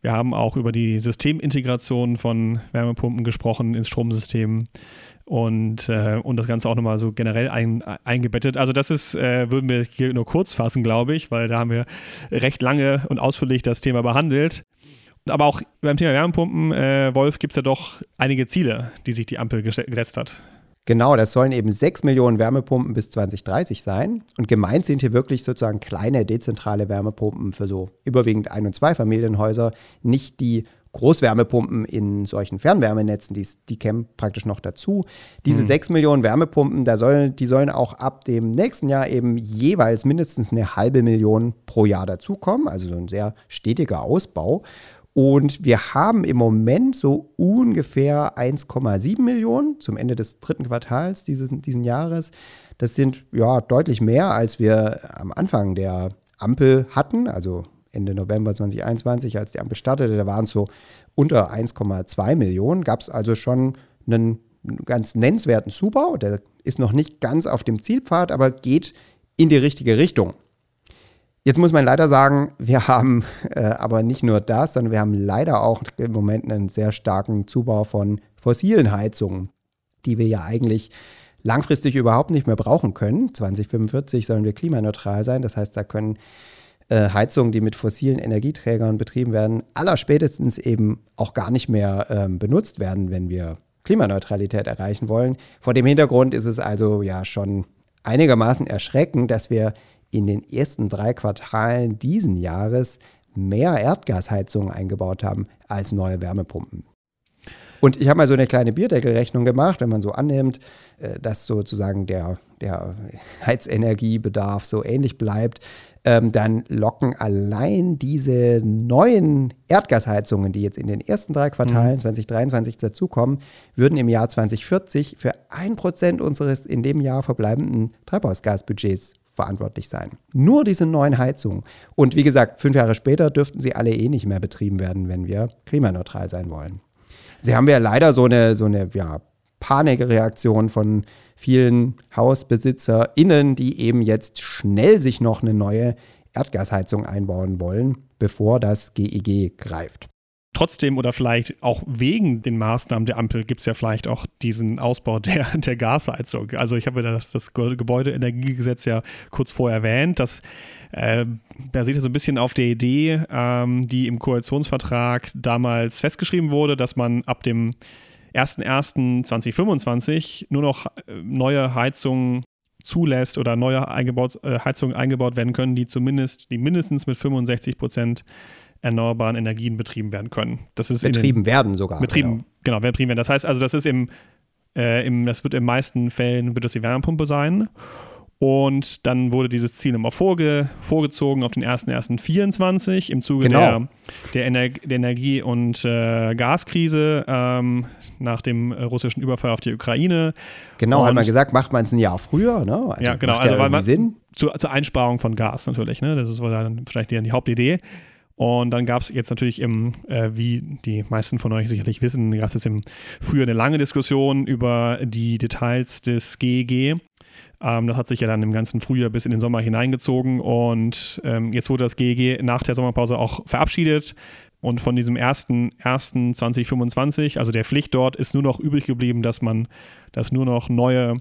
Wir haben auch über die Systemintegration von Wärmepumpen gesprochen ins Stromsystem und, äh, und das Ganze auch nochmal so generell ein, eingebettet. Also das ist, äh, würden wir hier nur kurz fassen, glaube ich, weil da haben wir recht lange und ausführlich das Thema behandelt. Aber auch beim Thema Wärmepumpen, äh, Wolf, gibt es ja doch einige Ziele, die sich die Ampel gesetzt hat. Genau, das sollen eben 6 Millionen Wärmepumpen bis 2030 sein. Und gemeint sind hier wirklich sozusagen kleine dezentrale Wärmepumpen für so überwiegend Ein- und Zweifamilienhäuser, nicht die Großwärmepumpen in solchen Fernwärmenetzen, die, die kämen praktisch noch dazu. Diese hm. 6 Millionen Wärmepumpen, da sollen, die sollen auch ab dem nächsten Jahr eben jeweils mindestens eine halbe Million pro Jahr dazukommen, also so ein sehr stetiger Ausbau. Und wir haben im Moment so ungefähr 1,7 Millionen zum Ende des dritten Quartals dieses diesen Jahres. Das sind ja deutlich mehr, als wir am Anfang der Ampel hatten, also Ende November 2021, als die Ampel startete. Da waren es so unter 1,2 Millionen. Gab es also schon einen ganz nennenswerten Zubau. Der ist noch nicht ganz auf dem Zielpfad, aber geht in die richtige Richtung. Jetzt muss man leider sagen, wir haben äh, aber nicht nur das, sondern wir haben leider auch im Moment einen sehr starken Zubau von fossilen Heizungen, die wir ja eigentlich langfristig überhaupt nicht mehr brauchen können. 2045 sollen wir klimaneutral sein. Das heißt, da können äh, Heizungen, die mit fossilen Energieträgern betrieben werden, allerspätestens eben auch gar nicht mehr ähm, benutzt werden, wenn wir Klimaneutralität erreichen wollen. Vor dem Hintergrund ist es also ja schon einigermaßen erschreckend, dass wir in den ersten drei Quartalen diesen Jahres mehr Erdgasheizungen eingebaut haben als neue Wärmepumpen. Und ich habe mal so eine kleine Bierdeckelrechnung gemacht, wenn man so annimmt, äh, dass sozusagen der, der Heizenergiebedarf so ähnlich bleibt, ähm, dann locken allein diese neuen Erdgasheizungen, die jetzt in den ersten drei Quartalen mhm. 2023 dazukommen, würden im Jahr 2040 für ein Prozent unseres in dem Jahr verbleibenden Treibhausgasbudgets verantwortlich sein. Nur diese neuen Heizungen. Und wie gesagt, fünf Jahre später dürften sie alle eh nicht mehr betrieben werden, wenn wir klimaneutral sein wollen. Sie haben ja leider so eine, so eine ja, Panikreaktion von vielen HausbesitzerInnen, die eben jetzt schnell sich noch eine neue Erdgasheizung einbauen wollen, bevor das GEG e greift trotzdem oder vielleicht auch wegen den Maßnahmen der Ampel gibt es ja vielleicht auch diesen Ausbau der, der Gasheizung. Also ich habe das, das Gebäudeenergiegesetz ja kurz vorher erwähnt, das äh, basiert ja so ein bisschen auf der Idee, ähm, die im Koalitionsvertrag damals festgeschrieben wurde, dass man ab dem 01.01.2025 nur noch äh, neue Heizungen zulässt oder neue eingebaut, äh, Heizungen eingebaut werden können, die zumindest, die mindestens mit 65 Prozent erneuerbaren Energien betrieben werden können. Das ist betrieben den, werden sogar. Betrieben, genau. genau, betrieben werden. Das heißt also, das ist im, äh, im, das wird in meisten Fällen wird das die Wärmepumpe sein. Und dann wurde dieses Ziel nochmal vorge, vorgezogen auf den 01.01.24 im Zuge genau. der, der, Ener der, Energie- und äh, Gaskrise ähm, nach dem russischen Überfall auf die Ukraine. Genau, und, hat man gesagt, macht man es ein Jahr früher. Ne? Also ja, genau. Also, weil man, Sinn. Zu, zur Einsparung von Gas natürlich. Ne? Das ist dann wahrscheinlich die, die Hauptidee. Und dann gab es jetzt natürlich im, äh, wie die meisten von euch sicherlich wissen, gab es jetzt im Frühjahr eine lange Diskussion über die Details des GEG. Ähm, das hat sich ja dann im ganzen Frühjahr bis in den Sommer hineingezogen und ähm, jetzt wurde das GEG nach der Sommerpause auch verabschiedet. Und von diesem 1.1.2025, also der Pflicht dort, ist nur noch übrig geblieben, dass man, dass nur noch neue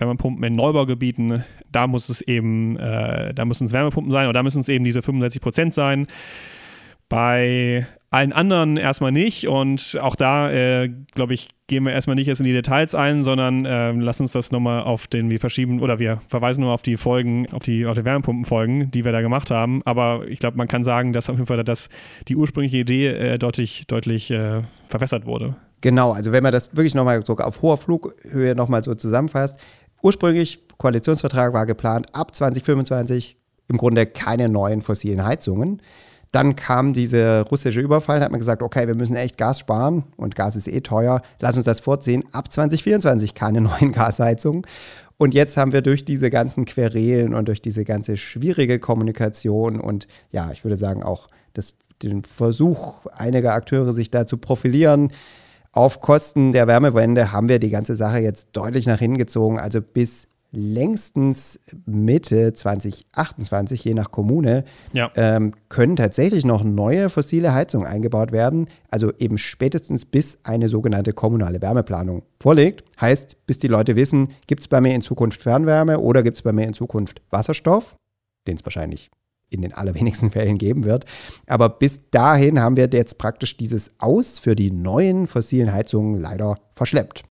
Wärmepumpen in Neubaugebieten, da muss es eben, äh, da müssen es Wärmepumpen sein oder da müssen es eben diese 65 Prozent sein. Bei allen anderen erstmal nicht. Und auch da, äh, glaube ich, gehen wir erstmal nicht erst in die Details ein, sondern äh, lass uns das nochmal auf den, wir verschieben oder wir verweisen nur auf die Folgen, auf die, auf die Wärmepumpenfolgen, die wir da gemacht haben. Aber ich glaube, man kann sagen, dass auf jeden Fall dass die ursprüngliche Idee äh, deutlich, deutlich äh, verwässert wurde. Genau, also wenn man das wirklich nochmal so auf hoher Flughöhe nochmal so zusammenfasst, ursprünglich Koalitionsvertrag war geplant, ab 2025 im Grunde keine neuen fossilen Heizungen. Dann kam dieser russische Überfall, hat man gesagt, okay, wir müssen echt Gas sparen und Gas ist eh teuer, lass uns das vorziehen. Ab 2024 keine neuen Gasheizungen. Und jetzt haben wir durch diese ganzen Querelen und durch diese ganze schwierige Kommunikation und ja, ich würde sagen auch das, den Versuch einiger Akteure, sich da zu profilieren, auf Kosten der Wärmewende haben wir die ganze Sache jetzt deutlich nach hinten gezogen. Also bis längstens Mitte 2028, je nach Kommune, ja. ähm, können tatsächlich noch neue fossile Heizungen eingebaut werden. Also eben spätestens bis eine sogenannte kommunale Wärmeplanung vorliegt. Heißt, bis die Leute wissen, gibt es bei mir in Zukunft Fernwärme oder gibt es bei mir in Zukunft Wasserstoff, den es wahrscheinlich in den allerwenigsten Fällen geben wird. Aber bis dahin haben wir jetzt praktisch dieses Aus für die neuen fossilen Heizungen leider verschleppt.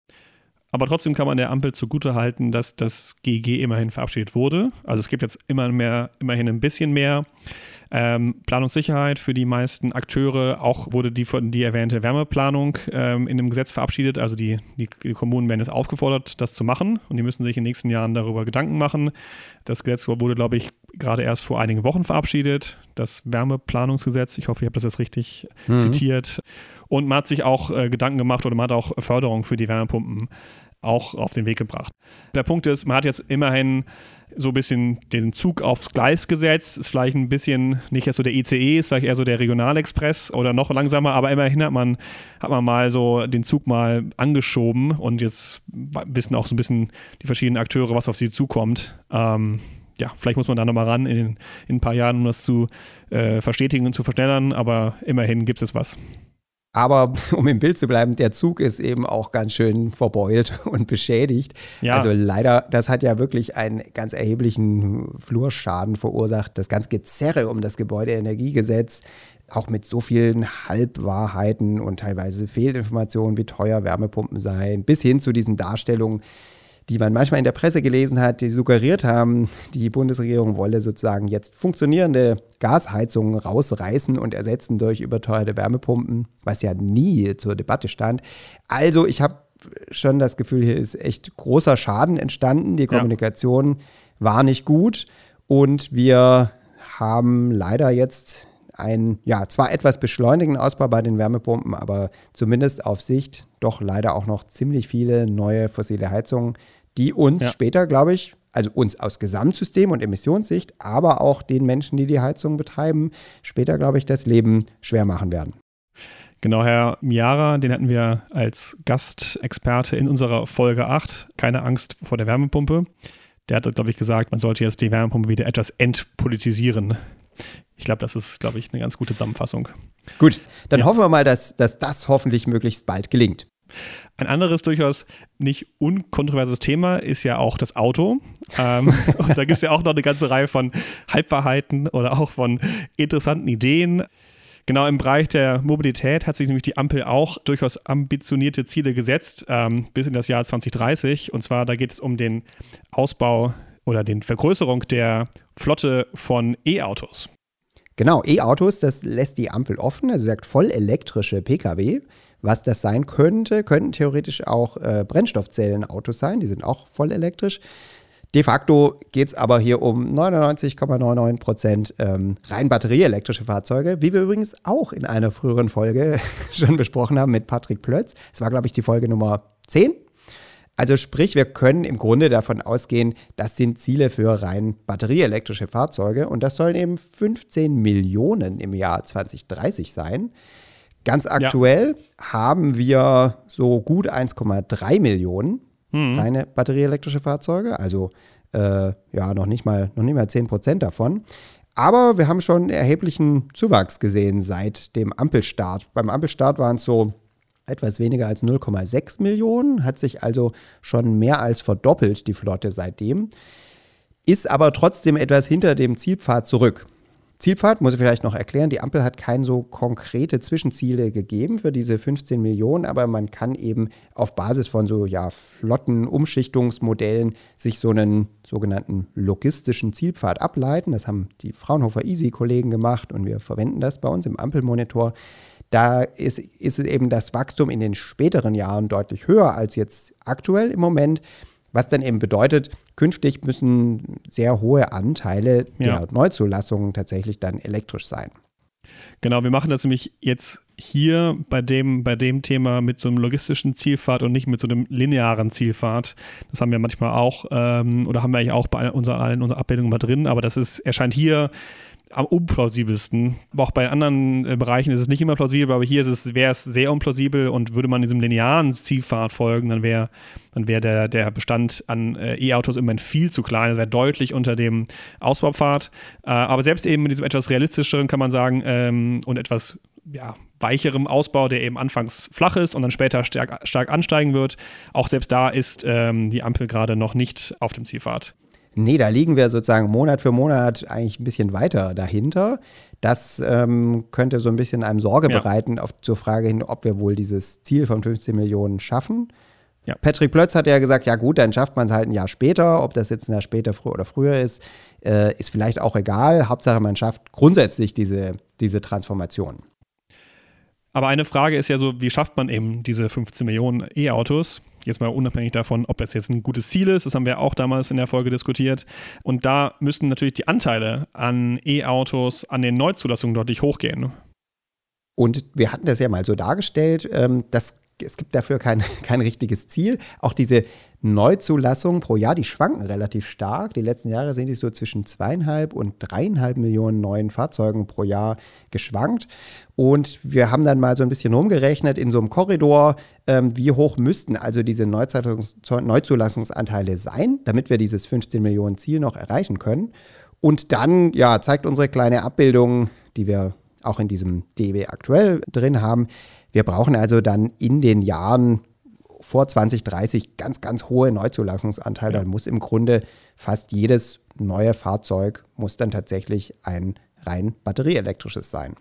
Aber trotzdem kann man der Ampel zugutehalten, dass das GG immerhin verabschiedet wurde. Also es gibt jetzt immer mehr, immerhin ein bisschen mehr ähm, Planungssicherheit für die meisten Akteure. Auch wurde die, die erwähnte Wärmeplanung ähm, in dem Gesetz verabschiedet. Also die, die, die, Kommunen werden jetzt aufgefordert, das zu machen. Und die müssen sich in den nächsten Jahren darüber Gedanken machen. Das Gesetz wurde, glaube ich, gerade erst vor einigen Wochen verabschiedet. Das Wärmeplanungsgesetz. Ich hoffe, ich habe das jetzt richtig mhm. zitiert. Und man hat sich auch äh, Gedanken gemacht oder man hat auch Förderung für die Wärmepumpen auch auf den Weg gebracht. Der Punkt ist, man hat jetzt immerhin so ein bisschen den Zug aufs Gleis gesetzt. Ist vielleicht ein bisschen nicht erst so der ICE, ist vielleicht eher so der Regionalexpress oder noch langsamer, aber immerhin hat man, hat man mal so den Zug mal angeschoben und jetzt wissen auch so ein bisschen die verschiedenen Akteure, was auf sie zukommt. Ähm, ja, vielleicht muss man da nochmal ran in, in, ein paar Jahren, um das zu äh, verstetigen und zu verschnellern, aber immerhin gibt es was. Aber um im Bild zu bleiben, der Zug ist eben auch ganz schön verbeult und beschädigt. Ja. Also leider, das hat ja wirklich einen ganz erheblichen Flurschaden verursacht. Das ganze Gezerre um das Gebäudeenergiegesetz, auch mit so vielen Halbwahrheiten und teilweise Fehlinformationen, wie teuer Wärmepumpen seien, bis hin zu diesen Darstellungen, die man manchmal in der Presse gelesen hat, die suggeriert haben, die Bundesregierung wolle sozusagen jetzt funktionierende Gasheizungen rausreißen und ersetzen durch überteuerte Wärmepumpen, was ja nie zur Debatte stand. Also ich habe schon das Gefühl, hier ist echt großer Schaden entstanden. Die Kommunikation ja. war nicht gut und wir haben leider jetzt einen, ja, zwar etwas beschleunigten Ausbau bei den Wärmepumpen, aber zumindest auf Sicht doch leider auch noch ziemlich viele neue fossile Heizungen, die uns ja. später, glaube ich, also uns aus Gesamtsystem und Emissionssicht, aber auch den Menschen, die die Heizung betreiben, später, glaube ich, das Leben schwer machen werden. Genau, Herr Miara, den hatten wir als Gastexperte in unserer Folge 8, keine Angst vor der Wärmepumpe. Der hat, glaube ich, gesagt, man sollte jetzt die Wärmepumpe wieder etwas entpolitisieren. Ich glaube, das ist, glaube ich, eine ganz gute Zusammenfassung. Gut, dann ja. hoffen wir mal, dass, dass das hoffentlich möglichst bald gelingt. Ein anderes durchaus nicht unkontroverses Thema ist ja auch das Auto. Ähm, und da gibt es ja auch noch eine ganze Reihe von Halbwahrheiten oder auch von interessanten Ideen. Genau im Bereich der Mobilität hat sich nämlich die Ampel auch durchaus ambitionierte Ziele gesetzt ähm, bis in das Jahr 2030. Und zwar da geht es um den Ausbau oder den Vergrößerung der Flotte von E-Autos. Genau, E-Autos, das lässt die Ampel offen. Also sagt voll elektrische Pkw. Was das sein könnte, könnten theoretisch auch äh, Brennstoffzellenautos sein, die sind auch voll elektrisch. De facto geht es aber hier um 99,99 Prozent ähm, rein batterieelektrische Fahrzeuge, wie wir übrigens auch in einer früheren Folge schon besprochen haben mit Patrick Plötz. Es war, glaube ich, die Folge Nummer 10. Also sprich, wir können im Grunde davon ausgehen, das sind Ziele für rein batterieelektrische Fahrzeuge und das sollen eben 15 Millionen im Jahr 2030 sein. Ganz aktuell ja. haben wir so gut 1,3 Millionen mhm. reine batterieelektrische Fahrzeuge, also äh, ja noch nicht mal noch nicht mal 10 Prozent davon. Aber wir haben schon erheblichen Zuwachs gesehen seit dem Ampelstart. Beim Ampelstart waren es so etwas weniger als 0,6 Millionen, hat sich also schon mehr als verdoppelt, die Flotte seitdem, ist aber trotzdem etwas hinter dem Zielpfad zurück. Zielpfad muss ich vielleicht noch erklären. Die Ampel hat keine so konkrete Zwischenziele gegeben für diese 15 Millionen, aber man kann eben auf Basis von so ja, flotten Umschichtungsmodellen sich so einen sogenannten logistischen Zielpfad ableiten. Das haben die Fraunhofer Easy-Kollegen gemacht und wir verwenden das bei uns im Ampelmonitor. Da ist, ist eben das Wachstum in den späteren Jahren deutlich höher als jetzt aktuell im Moment. Was dann eben bedeutet, künftig müssen sehr hohe Anteile ja. der Neuzulassungen tatsächlich dann elektrisch sein. Genau, wir machen das nämlich jetzt hier bei dem, bei dem Thema mit so einem logistischen Zielfahrt und nicht mit so einem linearen Zielfahrt. Das haben wir manchmal auch ähm, oder haben wir eigentlich auch bei unserer, in unserer Abbildung mal drin, aber das ist, erscheint hier am unplausibelsten. Auch bei anderen äh, Bereichen ist es nicht immer plausibel, aber hier wäre es sehr unplausibel und würde man diesem linearen Zielpfad folgen, dann wäre dann wär der, der Bestand an äh, E-Autos immerhin viel zu klein. Das wäre deutlich unter dem Ausbaupfad. Äh, aber selbst eben mit diesem etwas realistischeren, kann man sagen, ähm, und etwas ja, weicherem Ausbau, der eben anfangs flach ist und dann später stark, stark ansteigen wird, auch selbst da ist ähm, die Ampel gerade noch nicht auf dem Zielpfad. Nee, da liegen wir sozusagen Monat für Monat eigentlich ein bisschen weiter dahinter. Das ähm, könnte so ein bisschen einem Sorge ja. bereiten auf, zur Frage hin, ob wir wohl dieses Ziel von 15 Millionen schaffen. Ja. Patrick Plötz hat ja gesagt, ja gut, dann schafft man es halt ein Jahr später. Ob das jetzt ein Jahr später früher oder früher ist, äh, ist vielleicht auch egal. Hauptsache, man schafft grundsätzlich diese, diese Transformation. Aber eine Frage ist ja so, wie schafft man eben diese 15 Millionen E-Autos? Jetzt mal unabhängig davon, ob das jetzt ein gutes Ziel ist, das haben wir auch damals in der Folge diskutiert. Und da müssten natürlich die Anteile an E-Autos an den Neuzulassungen deutlich hochgehen. Und wir hatten das ja mal so dargestellt, ähm, dass es gibt dafür kein, kein richtiges Ziel. Auch diese Neuzulassungen pro Jahr, die schwanken relativ stark. Die letzten Jahre sind die so zwischen zweieinhalb und dreieinhalb Millionen neuen Fahrzeugen pro Jahr geschwankt. Und wir haben dann mal so ein bisschen rumgerechnet in so einem Korridor, ähm, wie hoch müssten also diese Neuzulassungsanteile sein, damit wir dieses 15 Millionen Ziel noch erreichen können. Und dann, ja, zeigt unsere kleine Abbildung, die wir auch in diesem DW aktuell drin haben, wir brauchen also dann in den Jahren vor 2030 ganz, ganz hohe Neuzulassungsanteile. Ja. Dann muss im Grunde fast jedes neue Fahrzeug muss dann tatsächlich ein rein batterieelektrisches sein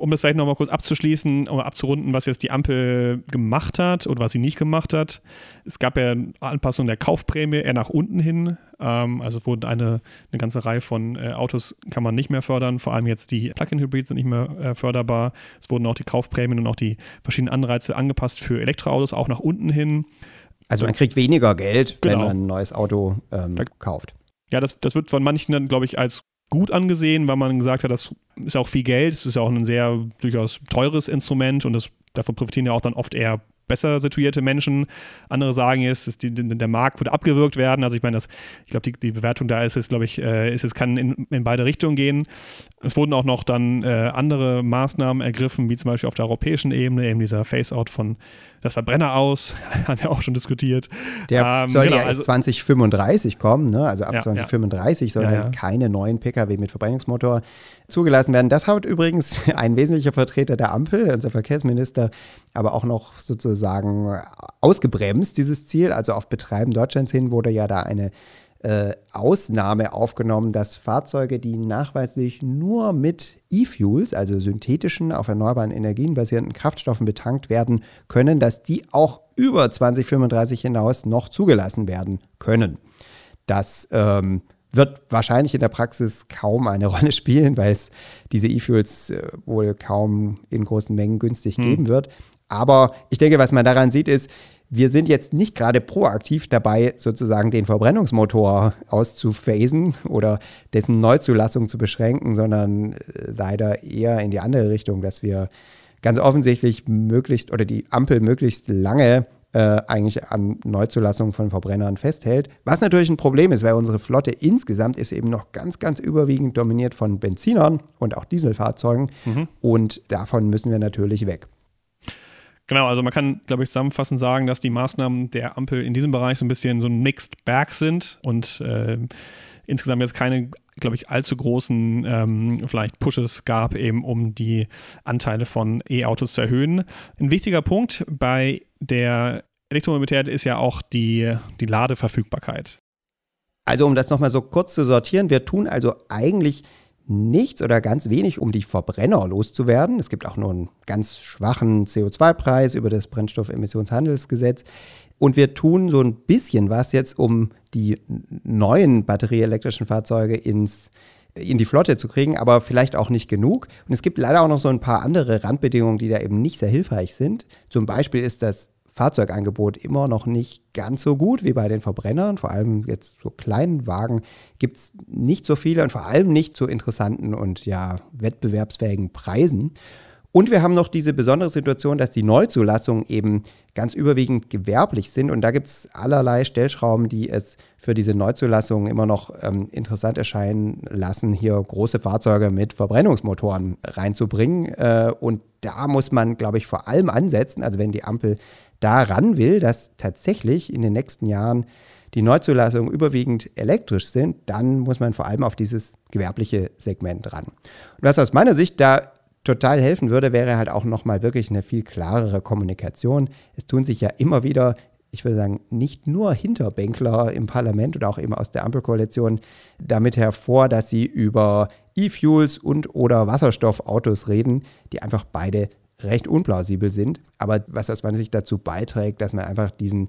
um das vielleicht nochmal kurz abzuschließen oder abzurunden, was jetzt die Ampel gemacht hat oder was sie nicht gemacht hat. Es gab ja Anpassungen der Kaufprämie eher nach unten hin. Ähm, also es wurden eine, eine ganze Reihe von äh, Autos kann man nicht mehr fördern. Vor allem jetzt die Plug-in-Hybrids sind nicht mehr äh, förderbar. Es wurden auch die Kaufprämien und auch die verschiedenen Anreize angepasst für Elektroautos, auch nach unten hin. Also man kriegt weniger Geld, genau. wenn man ein neues Auto ähm, kauft. Ja, das, das wird von manchen dann, glaube ich, als gut angesehen, weil man gesagt hat, das ist auch viel Geld, es ist ja auch ein sehr durchaus teures Instrument und das, davon profitieren ja auch dann oft eher besser situierte Menschen. Andere sagen jetzt, dass die, der Markt würde abgewürgt werden. Also ich meine, das, ich glaube, die, die, Bewertung da ist es, glaube ich, äh, ist es kann in, in, beide Richtungen gehen. Es wurden auch noch dann äh, andere Maßnahmen ergriffen, wie zum Beispiel auf der europäischen Ebene, eben dieser Face-out von das Verbrenner aus, haben wir auch schon diskutiert. Der ähm, soll genau, ja erst also, 2035 kommen, ne? also ab ja, 2035 ja. sollen ja, keine neuen Pkw mit Verbrennungsmotor zugelassen werden. Das hat übrigens ein wesentlicher Vertreter der Ampel, unser Verkehrsminister, aber auch noch sozusagen ausgebremst, dieses Ziel. Also auf Betreiben Deutschlands hin wurde ja da eine äh, Ausnahme aufgenommen, dass Fahrzeuge, die nachweislich nur mit E-Fuels, also synthetischen, auf erneuerbaren Energien basierenden Kraftstoffen betankt werden können, dass die auch über 2035 hinaus noch zugelassen werden können. Das ähm, wird wahrscheinlich in der Praxis kaum eine Rolle spielen, weil es diese E-Fuels äh, wohl kaum in großen Mengen günstig hm. geben wird. Aber ich denke, was man daran sieht, ist, wir sind jetzt nicht gerade proaktiv dabei, sozusagen den Verbrennungsmotor auszuphasen oder dessen Neuzulassung zu beschränken, sondern äh, leider eher in die andere Richtung, dass wir ganz offensichtlich möglichst oder die Ampel möglichst lange äh, eigentlich an Neuzulassungen von Verbrennern festhält. Was natürlich ein Problem ist, weil unsere Flotte insgesamt ist eben noch ganz, ganz überwiegend dominiert von Benzinern und auch Dieselfahrzeugen. Mhm. Und davon müssen wir natürlich weg. Genau, also man kann, glaube ich, zusammenfassend sagen, dass die Maßnahmen der Ampel in diesem Bereich so ein bisschen so ein Mixed Bag sind und äh, insgesamt jetzt keine, glaube ich, allzu großen ähm, vielleicht Pushes gab, eben um die Anteile von E-Autos zu erhöhen. Ein wichtiger Punkt bei der Elektromobilität ist ja auch die, die Ladeverfügbarkeit. Also um das nochmal so kurz zu sortieren, wir tun also eigentlich nichts oder ganz wenig, um die Verbrenner loszuwerden. Es gibt auch nur einen ganz schwachen CO2-Preis über das Brennstoffemissionshandelsgesetz. Und wir tun so ein bisschen was jetzt, um die neuen batterieelektrischen Fahrzeuge ins, in die Flotte zu kriegen, aber vielleicht auch nicht genug. Und es gibt leider auch noch so ein paar andere Randbedingungen, die da eben nicht sehr hilfreich sind. Zum Beispiel ist das Fahrzeugangebot immer noch nicht ganz so gut wie bei den Verbrennern. Vor allem jetzt so kleinen Wagen gibt es nicht so viele und vor allem nicht zu interessanten und ja wettbewerbsfähigen Preisen. Und wir haben noch diese besondere Situation, dass die Neuzulassungen eben ganz überwiegend gewerblich sind. Und da gibt es allerlei Stellschrauben, die es für diese Neuzulassungen immer noch ähm, interessant erscheinen lassen, hier große Fahrzeuge mit Verbrennungsmotoren reinzubringen. Äh, und da muss man, glaube ich, vor allem ansetzen. Also wenn die Ampel daran will, dass tatsächlich in den nächsten Jahren die Neuzulassungen überwiegend elektrisch sind, dann muss man vor allem auf dieses gewerbliche Segment ran. Und was aus meiner Sicht da total helfen würde, wäre halt auch nochmal wirklich eine viel klarere Kommunikation. Es tun sich ja immer wieder, ich würde sagen, nicht nur Hinterbänkler im Parlament oder auch eben aus der Ampelkoalition damit hervor, dass sie über E-Fuels und oder Wasserstoffautos reden, die einfach beide recht unplausibel sind, aber was aus meiner Sicht dazu beiträgt, dass man einfach diesen,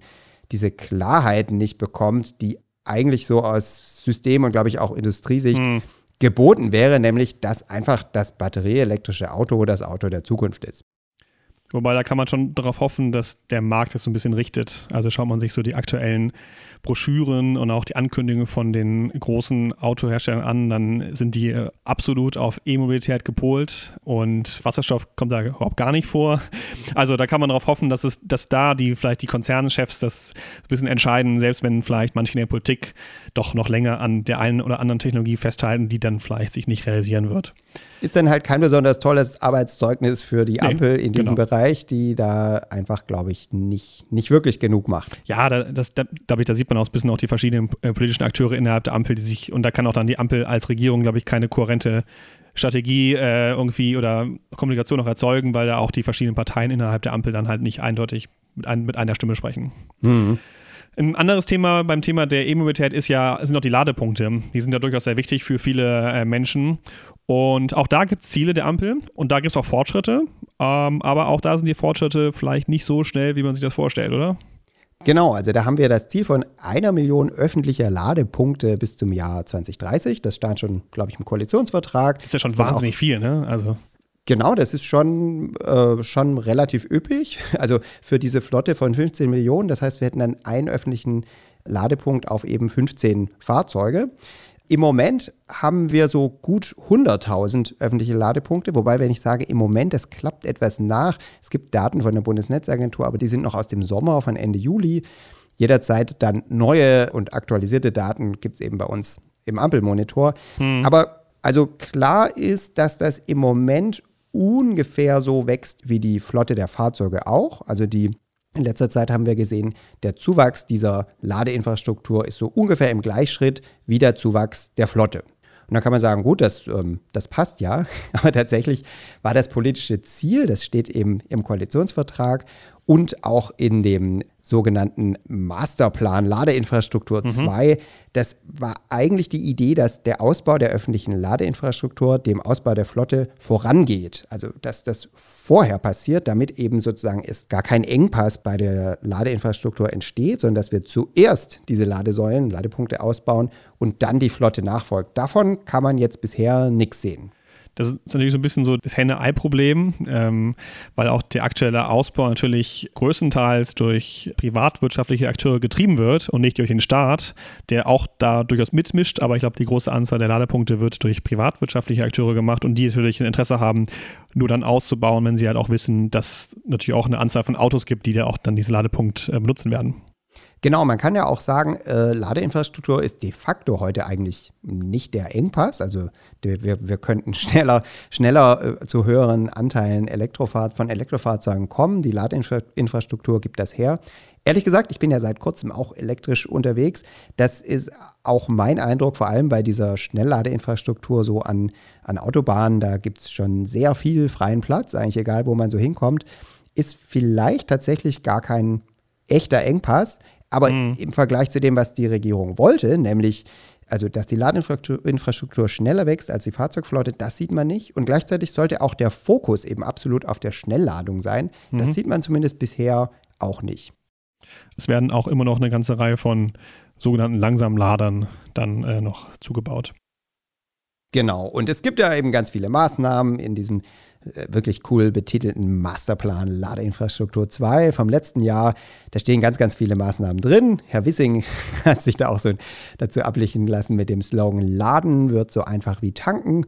diese Klarheit nicht bekommt, die eigentlich so aus System- und, glaube ich, auch Industriesicht hm. geboten wäre, nämlich dass einfach das batterieelektrische Auto das Auto der Zukunft ist. Wobei da kann man schon darauf hoffen, dass der Markt das so ein bisschen richtet. Also schaut man sich so die aktuellen Broschüren und auch die Ankündigungen von den großen Autoherstellern an, dann sind die äh, absolut auf E-Mobilität gepolt und Wasserstoff kommt da überhaupt gar nicht vor. Also da kann man darauf hoffen, dass es, dass da die vielleicht die Konzernchefs das ein bisschen entscheiden, selbst wenn vielleicht manche in der Politik doch noch länger an der einen oder anderen Technologie festhalten, die dann vielleicht sich nicht realisieren wird ist dann halt kein besonders tolles Arbeitszeugnis für die Ampel nee, in diesem genau. Bereich, die da einfach, glaube ich, nicht, nicht wirklich genug macht. Ja, da, das, da, da sieht man auch ein bisschen auch die verschiedenen äh, politischen Akteure innerhalb der Ampel, die sich, und da kann auch dann die Ampel als Regierung, glaube ich, keine kohärente Strategie äh, irgendwie oder Kommunikation noch erzeugen, weil da auch die verschiedenen Parteien innerhalb der Ampel dann halt nicht eindeutig mit, ein, mit einer Stimme sprechen. Mhm. Ein anderes Thema beim Thema der E-Mobilität ist ja, sind auch die Ladepunkte. Die sind ja durchaus sehr wichtig für viele äh, Menschen. Und auch da gibt es Ziele der Ampel und da gibt es auch Fortschritte. Ähm, aber auch da sind die Fortschritte vielleicht nicht so schnell, wie man sich das vorstellt, oder? Genau, also da haben wir das Ziel von einer Million öffentlicher Ladepunkte bis zum Jahr 2030. Das stand schon, glaube ich, im Koalitionsvertrag. Das ist ja schon wahnsinnig viel, ne? Also. Genau, das ist schon, äh, schon relativ üppig. Also für diese Flotte von 15 Millionen. Das heißt, wir hätten dann einen öffentlichen Ladepunkt auf eben 15 Fahrzeuge. Im Moment haben wir so gut 100.000 öffentliche Ladepunkte, wobei, wenn ich sage im Moment, das klappt etwas nach. Es gibt Daten von der Bundesnetzagentur, aber die sind noch aus dem Sommer, von Ende Juli. Jederzeit dann neue und aktualisierte Daten gibt es eben bei uns im Ampelmonitor. Hm. Aber also klar ist, dass das im Moment ungefähr so wächst wie die Flotte der Fahrzeuge auch. Also die in letzter Zeit haben wir gesehen, der Zuwachs dieser Ladeinfrastruktur ist so ungefähr im Gleichschritt wie der Zuwachs der Flotte. Und da kann man sagen, gut, das, ähm, das passt ja, aber tatsächlich war das politische Ziel, das steht eben im Koalitionsvertrag und auch in dem sogenannten Masterplan Ladeinfrastruktur 2. Mhm. Das war eigentlich die Idee, dass der Ausbau der öffentlichen Ladeinfrastruktur dem Ausbau der Flotte vorangeht. Also dass das vorher passiert, damit eben sozusagen es gar kein Engpass bei der Ladeinfrastruktur entsteht, sondern dass wir zuerst diese Ladesäulen, Ladepunkte ausbauen und dann die Flotte nachfolgt. Davon kann man jetzt bisher nichts sehen. Das ist natürlich so ein bisschen so das Henne-Ei-Problem, ähm, weil auch der aktuelle Ausbau natürlich größtenteils durch privatwirtschaftliche Akteure getrieben wird und nicht durch den Staat, der auch da durchaus mitmischt. Aber ich glaube, die große Anzahl der Ladepunkte wird durch privatwirtschaftliche Akteure gemacht und die natürlich ein Interesse haben, nur dann auszubauen, wenn sie halt auch wissen, dass natürlich auch eine Anzahl von Autos gibt, die da auch dann diesen Ladepunkt äh, benutzen werden. Genau, man kann ja auch sagen, äh, Ladeinfrastruktur ist de facto heute eigentlich nicht der Engpass. Also wir, wir könnten schneller, schneller äh, zu höheren Anteilen Elektrofahrt, von Elektrofahrzeugen kommen. Die Ladeinfrastruktur gibt das her. Ehrlich gesagt, ich bin ja seit kurzem auch elektrisch unterwegs. Das ist auch mein Eindruck, vor allem bei dieser Schnellladeinfrastruktur so an, an Autobahnen. Da gibt es schon sehr viel freien Platz, eigentlich egal, wo man so hinkommt. Ist vielleicht tatsächlich gar kein echter Engpass. Aber mhm. im Vergleich zu dem, was die Regierung wollte, nämlich also dass die Ladeinfrastruktur schneller wächst als die Fahrzeugflotte, das sieht man nicht. Und gleichzeitig sollte auch der Fokus eben absolut auf der Schnellladung sein. Mhm. Das sieht man zumindest bisher auch nicht. Es werden auch immer noch eine ganze Reihe von sogenannten langsamen Ladern dann äh, noch zugebaut. Genau, und es gibt ja eben ganz viele Maßnahmen in diesem wirklich cool betitelten Masterplan Ladeinfrastruktur 2 vom letzten Jahr. Da stehen ganz, ganz viele Maßnahmen drin. Herr Wissing hat sich da auch so dazu ablichten lassen mit dem Slogan Laden wird so einfach wie tanken.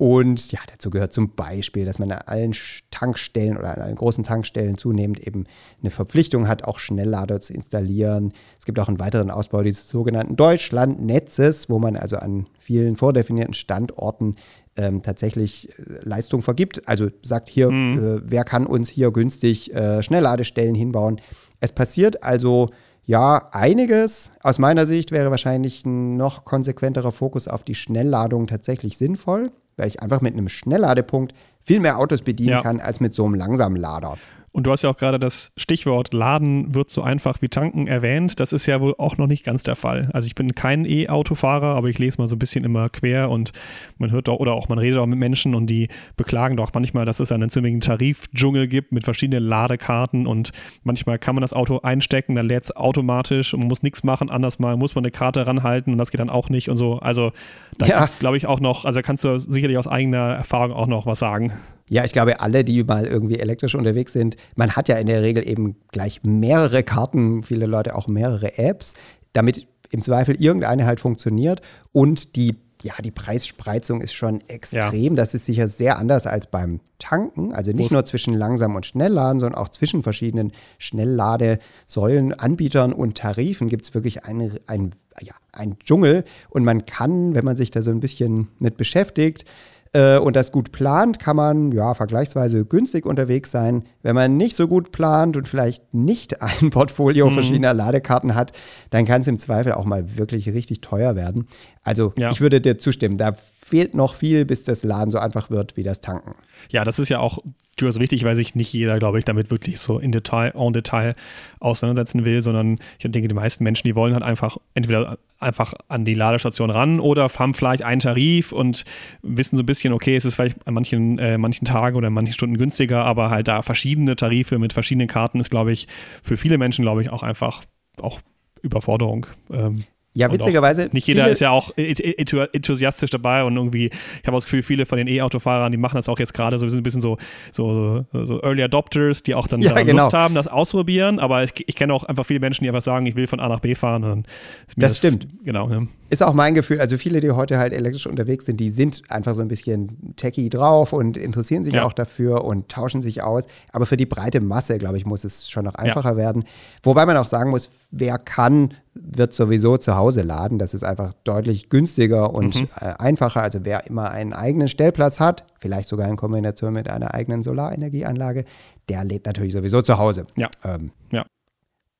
Und ja, dazu gehört zum Beispiel, dass man an allen Tankstellen oder an allen großen Tankstellen zunehmend eben eine Verpflichtung hat, auch Schnelllader zu installieren. Es gibt auch einen weiteren Ausbau dieses sogenannten Deutschlandnetzes, wo man also an vielen vordefinierten Standorten ähm, tatsächlich äh, Leistung vergibt. Also sagt hier, mhm. äh, wer kann uns hier günstig äh, Schnellladestellen hinbauen. Es passiert also ja einiges. Aus meiner Sicht wäre wahrscheinlich ein noch konsequenterer Fokus auf die Schnellladung tatsächlich sinnvoll, weil ich einfach mit einem Schnellladepunkt viel mehr Autos bedienen ja. kann als mit so einem langsamen Lader. Und du hast ja auch gerade das Stichwort Laden wird so einfach wie tanken erwähnt. Das ist ja wohl auch noch nicht ganz der Fall. Also ich bin kein E-Autofahrer, aber ich lese mal so ein bisschen immer quer und man hört auch oder auch man redet auch mit Menschen und die beklagen doch manchmal, dass es einen ziemlichen Tarifdschungel gibt mit verschiedenen Ladekarten und manchmal kann man das Auto einstecken, dann lädt es automatisch und man muss nichts machen. Anders mal muss man eine Karte ranhalten und das geht dann auch nicht und so. Also da ja. gibt es, glaube ich, auch noch, also kannst du sicherlich aus eigener Erfahrung auch noch was sagen. Ja, ich glaube, alle, die mal irgendwie elektrisch unterwegs sind, man hat ja in der Regel eben gleich mehrere Karten, viele Leute auch mehrere Apps, damit im Zweifel irgendeine halt funktioniert und die ja, die Preisspreizung ist schon extrem. Ja. Das ist sicher sehr anders als beim Tanken. Also nicht nur zwischen langsam und Schnellladen, sondern auch zwischen verschiedenen Schnellladesäulen, Anbietern und Tarifen gibt es wirklich ein, ein, ja, ein Dschungel. Und man kann, wenn man sich da so ein bisschen mit beschäftigt, äh, und das gut plant, kann man ja vergleichsweise günstig unterwegs sein. Wenn man nicht so gut plant und vielleicht nicht ein Portfolio mhm. verschiedener Ladekarten hat, dann kann es im Zweifel auch mal wirklich richtig teuer werden. Also ja. ich würde dir zustimmen, da fehlt noch viel, bis das Laden so einfach wird wie das Tanken. Ja, das ist ja auch durchaus wichtig, weil sich nicht jeder, glaube ich, damit wirklich so in Detail, en Detail auseinandersetzen will, sondern ich denke, die meisten Menschen, die wollen halt einfach entweder einfach an die Ladestation ran oder haben vielleicht einen Tarif und wissen so ein bisschen, okay, es ist vielleicht an manchen, äh, manchen Tagen oder manchen Stunden günstiger, aber halt da verschiedene Tarife mit verschiedenen Karten ist, glaube ich, für viele Menschen, glaube ich, auch einfach auch Überforderung. Ähm, ja, witzigerweise. Nicht jeder ist ja auch enthusiastisch dabei und irgendwie, ich habe das Gefühl, viele von den E-Autofahrern, die machen das auch jetzt gerade so, wir sind ein bisschen so, so, so, so Early Adopters, die auch dann ja, genau. Lust haben, das ausprobieren. Aber ich, ich kenne auch einfach viele Menschen, die einfach sagen, ich will von A nach B fahren. das, das stimmt. Genau. Ja. Ist auch mein Gefühl. Also viele, die heute halt elektrisch unterwegs sind, die sind einfach so ein bisschen techy drauf und interessieren sich ja. auch dafür und tauschen sich aus. Aber für die breite Masse, glaube ich, muss es schon noch einfacher werden. Wobei man auch sagen muss, wer kann, wird sowieso zu Hause laden. Das ist einfach deutlich günstiger und mhm. äh, einfacher. Also wer immer einen eigenen Stellplatz hat, vielleicht sogar in Kombination mit einer eigenen Solarenergieanlage, der lädt natürlich sowieso zu Hause. Ja. Ähm, ja.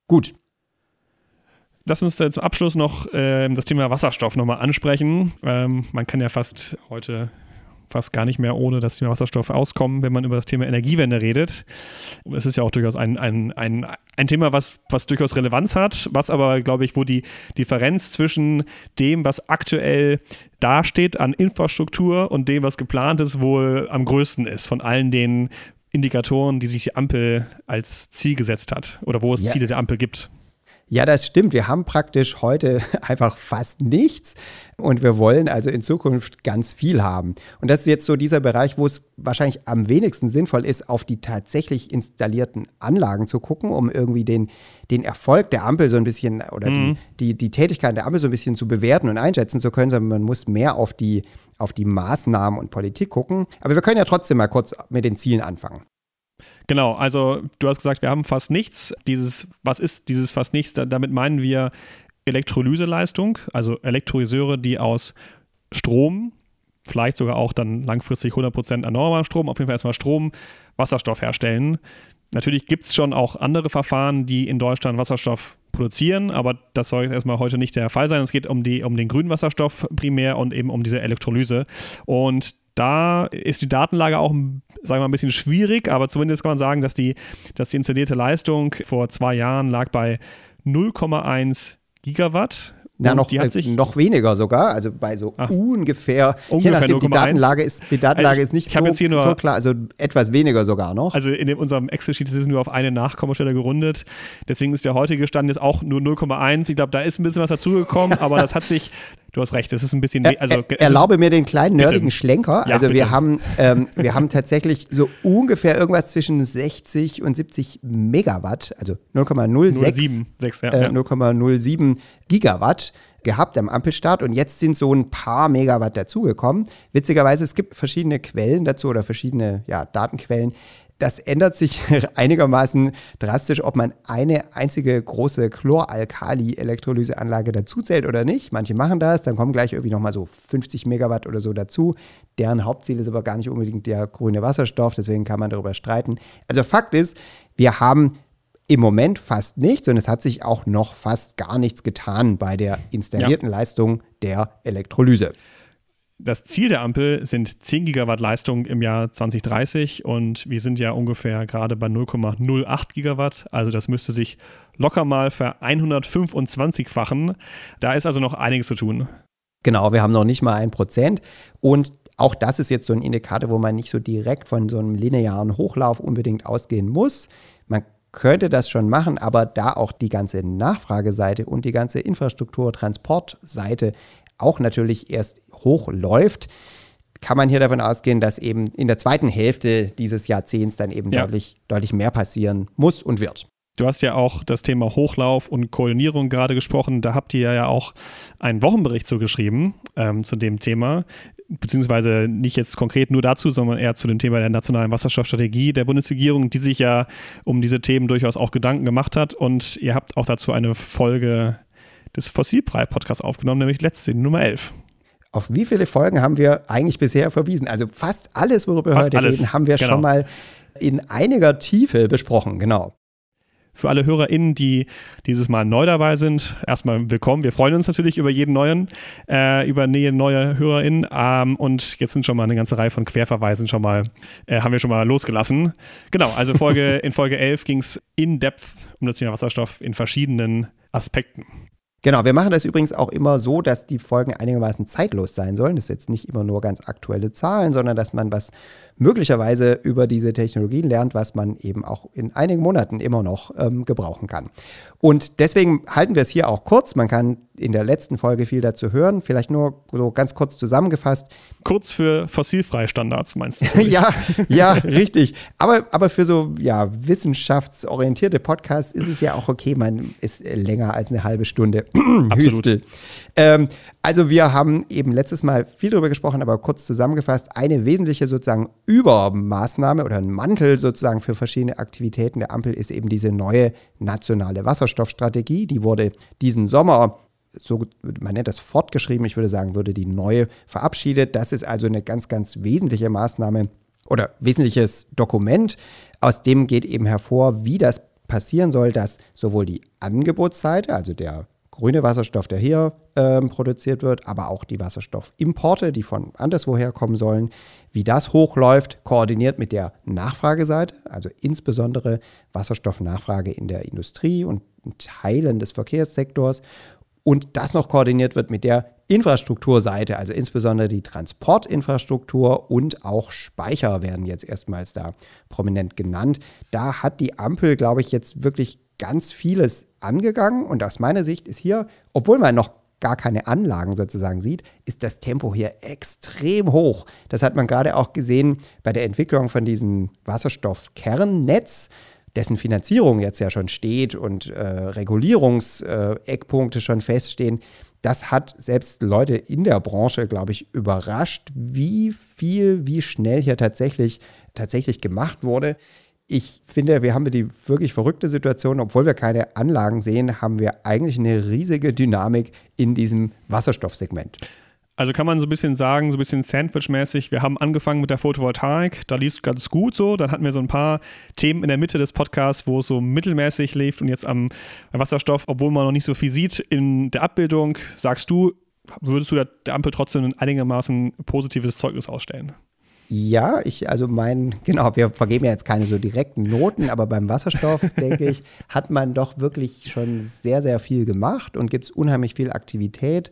Gut, Lass uns äh, zum Abschluss noch äh, das Thema Wasserstoff nochmal ansprechen. Ähm, man kann ja fast heute fast gar nicht mehr ohne das Thema Wasserstoff auskommen, wenn man über das Thema Energiewende redet. Es ist ja auch durchaus ein, ein, ein, ein Thema, was, was durchaus Relevanz hat, was aber, glaube ich, wo die Differenz zwischen dem, was aktuell dasteht an Infrastruktur und dem, was geplant ist, wohl am größten ist von allen den Indikatoren, die sich die Ampel als Ziel gesetzt hat oder wo es ja. Ziele der Ampel gibt. Ja, das stimmt. Wir haben praktisch heute einfach fast nichts und wir wollen also in Zukunft ganz viel haben. Und das ist jetzt so dieser Bereich, wo es wahrscheinlich am wenigsten sinnvoll ist, auf die tatsächlich installierten Anlagen zu gucken, um irgendwie den, den Erfolg der Ampel so ein bisschen oder mhm. die, die, die Tätigkeit der Ampel so ein bisschen zu bewerten und einschätzen zu können, sondern man muss mehr auf die, auf die Maßnahmen und Politik gucken. Aber wir können ja trotzdem mal kurz mit den Zielen anfangen. Genau, also du hast gesagt, wir haben fast nichts. Dieses, was ist dieses fast nichts? Damit meinen wir Elektrolyseleistung, also Elektrolyseure, die aus Strom, vielleicht sogar auch dann langfristig 100% erneuerbarer Strom, auf jeden Fall erstmal Strom, Wasserstoff herstellen. Natürlich gibt es schon auch andere Verfahren, die in Deutschland Wasserstoff produzieren, aber das soll erstmal heute nicht der Fall sein. Es geht um, die, um den grünen Wasserstoff primär und eben um diese Elektrolyse. Und da ist die Datenlage auch, sagen wir mal, ein bisschen schwierig, aber zumindest kann man sagen, dass die, dass die installierte Leistung vor zwei Jahren lag bei 0,1 Gigawatt. Na, noch, äh, noch weniger sogar, also bei so Ach, ungefähr, ungefähr je nachdem, die Datenlage ist, die Datenlage also ist nicht so, nur, so, klar, also etwas weniger sogar noch. Also in dem, unserem Excel-Sheet ist es nur auf eine Nachkommastelle gerundet, deswegen ist der heutige Stand jetzt auch nur 0,1. Ich glaube, da ist ein bisschen was dazugekommen, aber das hat sich, du hast recht, es ist ein bisschen, also er, er, Erlaube mir den kleinen nerdigen bitte. Schlenker, also wir haben, ähm, wir haben tatsächlich so ungefähr irgendwas zwischen 60 und 70 Megawatt, also 0,06 ja, äh, 0,07 Gigawatt gehabt am Ampelstart und jetzt sind so ein paar Megawatt dazugekommen. Witzigerweise, es gibt verschiedene Quellen dazu oder verschiedene ja, Datenquellen. Das ändert sich einigermaßen drastisch, ob man eine einzige große Chloralkali-Elektrolyseanlage dazuzählt oder nicht. Manche machen das, dann kommen gleich irgendwie nochmal so 50 Megawatt oder so dazu. Deren Hauptziel ist aber gar nicht unbedingt der grüne Wasserstoff, deswegen kann man darüber streiten. Also Fakt ist, wir haben im Moment fast nichts und es hat sich auch noch fast gar nichts getan bei der installierten ja. Leistung der Elektrolyse. Das Ziel der Ampel sind 10 Gigawatt Leistung im Jahr 2030 und wir sind ja ungefähr gerade bei 0,08 Gigawatt. Also das müsste sich locker mal ver 125-fachen. Da ist also noch einiges zu tun. Genau, wir haben noch nicht mal ein Prozent und auch das ist jetzt so ein Indikator, wo man nicht so direkt von so einem linearen Hochlauf unbedingt ausgehen muss. Man könnte das schon machen, aber da auch die ganze Nachfrageseite und die ganze Infrastruktur-Transportseite auch natürlich erst hochläuft, kann man hier davon ausgehen, dass eben in der zweiten Hälfte dieses Jahrzehnts dann eben ja. deutlich, deutlich mehr passieren muss und wird. Du hast ja auch das Thema Hochlauf und Koordinierung gerade gesprochen. Da habt ihr ja auch einen Wochenbericht zugeschrieben ähm, zu dem Thema beziehungsweise nicht jetzt konkret nur dazu, sondern eher zu dem Thema der nationalen Wasserstoffstrategie der Bundesregierung, die sich ja um diese Themen durchaus auch Gedanken gemacht hat. Und ihr habt auch dazu eine Folge des Fossilbrei-Podcasts aufgenommen, nämlich letzte, Nummer 11. Auf wie viele Folgen haben wir eigentlich bisher verwiesen? Also fast alles, worüber fast wir heute alles. reden, haben wir genau. schon mal in einiger Tiefe besprochen, genau. Für alle HörerInnen, die dieses Mal neu dabei sind, erstmal willkommen. Wir freuen uns natürlich über jeden neuen, äh, über Nähe neue HörerInnen. Ähm, und jetzt sind schon mal eine ganze Reihe von Querverweisen schon mal, äh, haben wir schon mal losgelassen. Genau, also Folge, in Folge 11 ging es in Depth um das Thema Wasserstoff in verschiedenen Aspekten. Genau, wir machen das übrigens auch immer so, dass die Folgen einigermaßen zeitlos sein sollen. Das ist jetzt nicht immer nur ganz aktuelle Zahlen, sondern dass man was möglicherweise über diese Technologien lernt, was man eben auch in einigen Monaten immer noch ähm, gebrauchen kann. Und deswegen halten wir es hier auch kurz. Man kann in der letzten Folge viel dazu hören. Vielleicht nur so ganz kurz zusammengefasst. Kurz für fossilfreie Standards, meinst du? ja, ja, richtig. Aber, aber für so ja, wissenschaftsorientierte Podcasts ist es ja auch okay, man ist länger als eine halbe Stunde. Absolut. Ähm, also wir haben eben letztes Mal viel darüber gesprochen, aber kurz zusammengefasst, eine wesentliche sozusagen Übermaßnahme oder ein Mantel sozusagen für verschiedene Aktivitäten der Ampel ist eben diese neue nationale Wasserstoffstrategie. Die wurde diesen Sommer so, man nennt das fortgeschrieben, ich würde sagen, würde die neue verabschiedet. Das ist also eine ganz, ganz wesentliche Maßnahme oder wesentliches Dokument, aus dem geht eben hervor, wie das passieren soll, dass sowohl die Angebotsseite, also der grüne Wasserstoff, der hier ähm, produziert wird, aber auch die Wasserstoffimporte, die von anderswoher kommen sollen, wie das hochläuft, koordiniert mit der Nachfrageseite, also insbesondere Wasserstoffnachfrage in der Industrie und in Teilen des Verkehrssektors und das noch koordiniert wird mit der Infrastrukturseite, also insbesondere die Transportinfrastruktur und auch Speicher werden jetzt erstmals da prominent genannt. Da hat die Ampel, glaube ich, jetzt wirklich ganz vieles angegangen und aus meiner Sicht ist hier, obwohl man noch gar keine Anlagen sozusagen sieht, ist das Tempo hier extrem hoch. Das hat man gerade auch gesehen bei der Entwicklung von diesem Wasserstoffkernnetz, dessen Finanzierung jetzt ja schon steht und äh, Regulierungseckpunkte äh, schon feststehen. Das hat selbst Leute in der Branche, glaube ich, überrascht, wie viel, wie schnell hier tatsächlich, tatsächlich gemacht wurde ich finde, wir haben die wirklich verrückte Situation, obwohl wir keine Anlagen sehen, haben wir eigentlich eine riesige Dynamik in diesem Wasserstoffsegment. Also kann man so ein bisschen sagen, so ein bisschen Sandwich-mäßig, wir haben angefangen mit der Photovoltaik, da lief es ganz gut so, dann hatten wir so ein paar Themen in der Mitte des Podcasts, wo es so mittelmäßig lief und jetzt am Wasserstoff, obwohl man noch nicht so viel sieht in der Abbildung, sagst du, würdest du der Ampel trotzdem ein einigermaßen positives Zeugnis ausstellen? Ja, ich, also mein, genau, wir vergeben ja jetzt keine so direkten Noten, aber beim Wasserstoff, denke ich, hat man doch wirklich schon sehr, sehr viel gemacht und gibt es unheimlich viel Aktivität.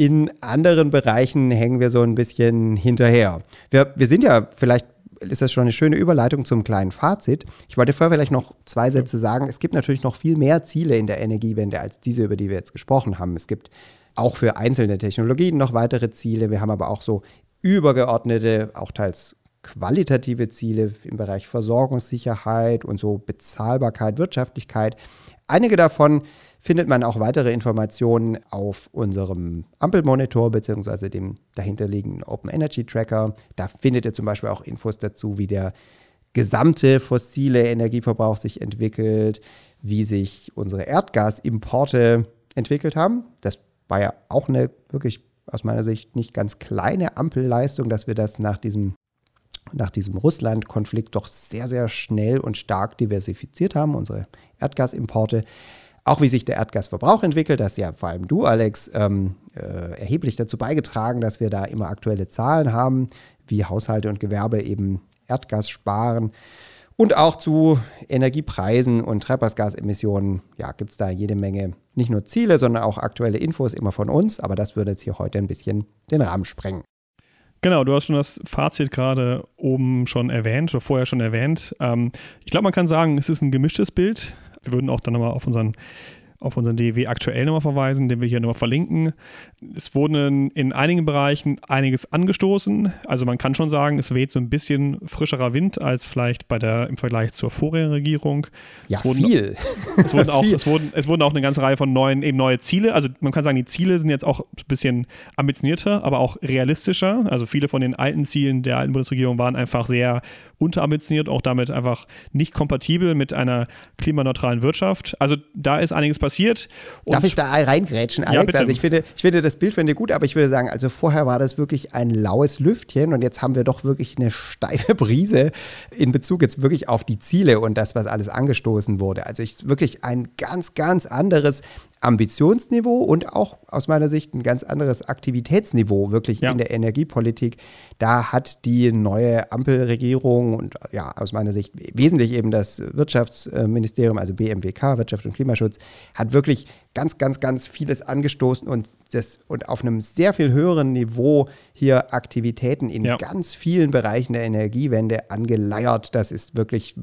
In anderen Bereichen hängen wir so ein bisschen hinterher. Wir, wir sind ja vielleicht ist das schon eine schöne Überleitung zum kleinen Fazit. Ich wollte vorher vielleicht noch zwei Sätze sagen. Es gibt natürlich noch viel mehr Ziele in der Energiewende als diese, über die wir jetzt gesprochen haben. Es gibt auch für einzelne Technologien noch weitere Ziele. Wir haben aber auch so übergeordnete, auch teils qualitative Ziele im Bereich Versorgungssicherheit und so Bezahlbarkeit, Wirtschaftlichkeit. Einige davon findet man auch weitere Informationen auf unserem Ampelmonitor bzw. dem dahinterliegenden Open Energy Tracker. Da findet ihr zum Beispiel auch Infos dazu, wie der gesamte fossile Energieverbrauch sich entwickelt, wie sich unsere Erdgasimporte entwickelt haben. Das war ja auch eine wirklich aus meiner Sicht nicht ganz kleine Ampelleistung, dass wir das nach diesem, nach diesem Russland-Konflikt doch sehr, sehr schnell und stark diversifiziert haben, unsere Erdgasimporte. Auch wie sich der Erdgasverbrauch entwickelt, das ja vor allem du, Alex, ähm, äh, erheblich dazu beigetragen, dass wir da immer aktuelle Zahlen haben, wie Haushalte und Gewerbe eben Erdgas sparen. Und auch zu Energiepreisen und Treibhausgasemissionen ja, gibt es da jede Menge, nicht nur Ziele, sondern auch aktuelle Infos immer von uns. Aber das würde jetzt hier heute ein bisschen den Rahmen sprengen. Genau, du hast schon das Fazit gerade oben schon erwähnt oder vorher schon erwähnt. Ähm, ich glaube, man kann sagen, es ist ein gemischtes Bild. Wir würden auch dann nochmal auf unseren auf unseren DW aktuell nochmal verweisen, den wir hier nochmal verlinken. Es wurden in einigen Bereichen einiges angestoßen. Also man kann schon sagen, es weht so ein bisschen frischerer Wind als vielleicht bei der im Vergleich zur vorherigen Regierung. Ja, es wurden, viel. Es wurden, auch, es, wurden, es wurden auch eine ganze Reihe von neuen, eben neue Ziele. Also man kann sagen, die Ziele sind jetzt auch ein bisschen ambitionierter, aber auch realistischer. Also viele von den alten Zielen der alten Bundesregierung waren einfach sehr unterambitioniert, auch damit einfach nicht kompatibel mit einer klimaneutralen Wirtschaft. Also da ist einiges passiert. Darf ich da reingrätschen, Alex? Ja, also ich finde, ich finde das Bild finde ich gut, aber ich würde sagen, also vorher war das wirklich ein laues Lüftchen und jetzt haben wir doch wirklich eine steife Brise in Bezug jetzt wirklich auf die Ziele und das, was alles angestoßen wurde. Also ich wirklich ein ganz, ganz anderes Ambitionsniveau und auch aus meiner Sicht ein ganz anderes Aktivitätsniveau wirklich ja. in der Energiepolitik. Da hat die neue Ampelregierung und ja, aus meiner Sicht wesentlich eben das Wirtschaftsministerium, also BMWK, Wirtschaft und Klimaschutz, hat wirklich ganz, ganz, ganz vieles angestoßen und, das, und auf einem sehr viel höheren Niveau hier Aktivitäten in ja. ganz vielen Bereichen der Energiewende angeleiert. Das ist wirklich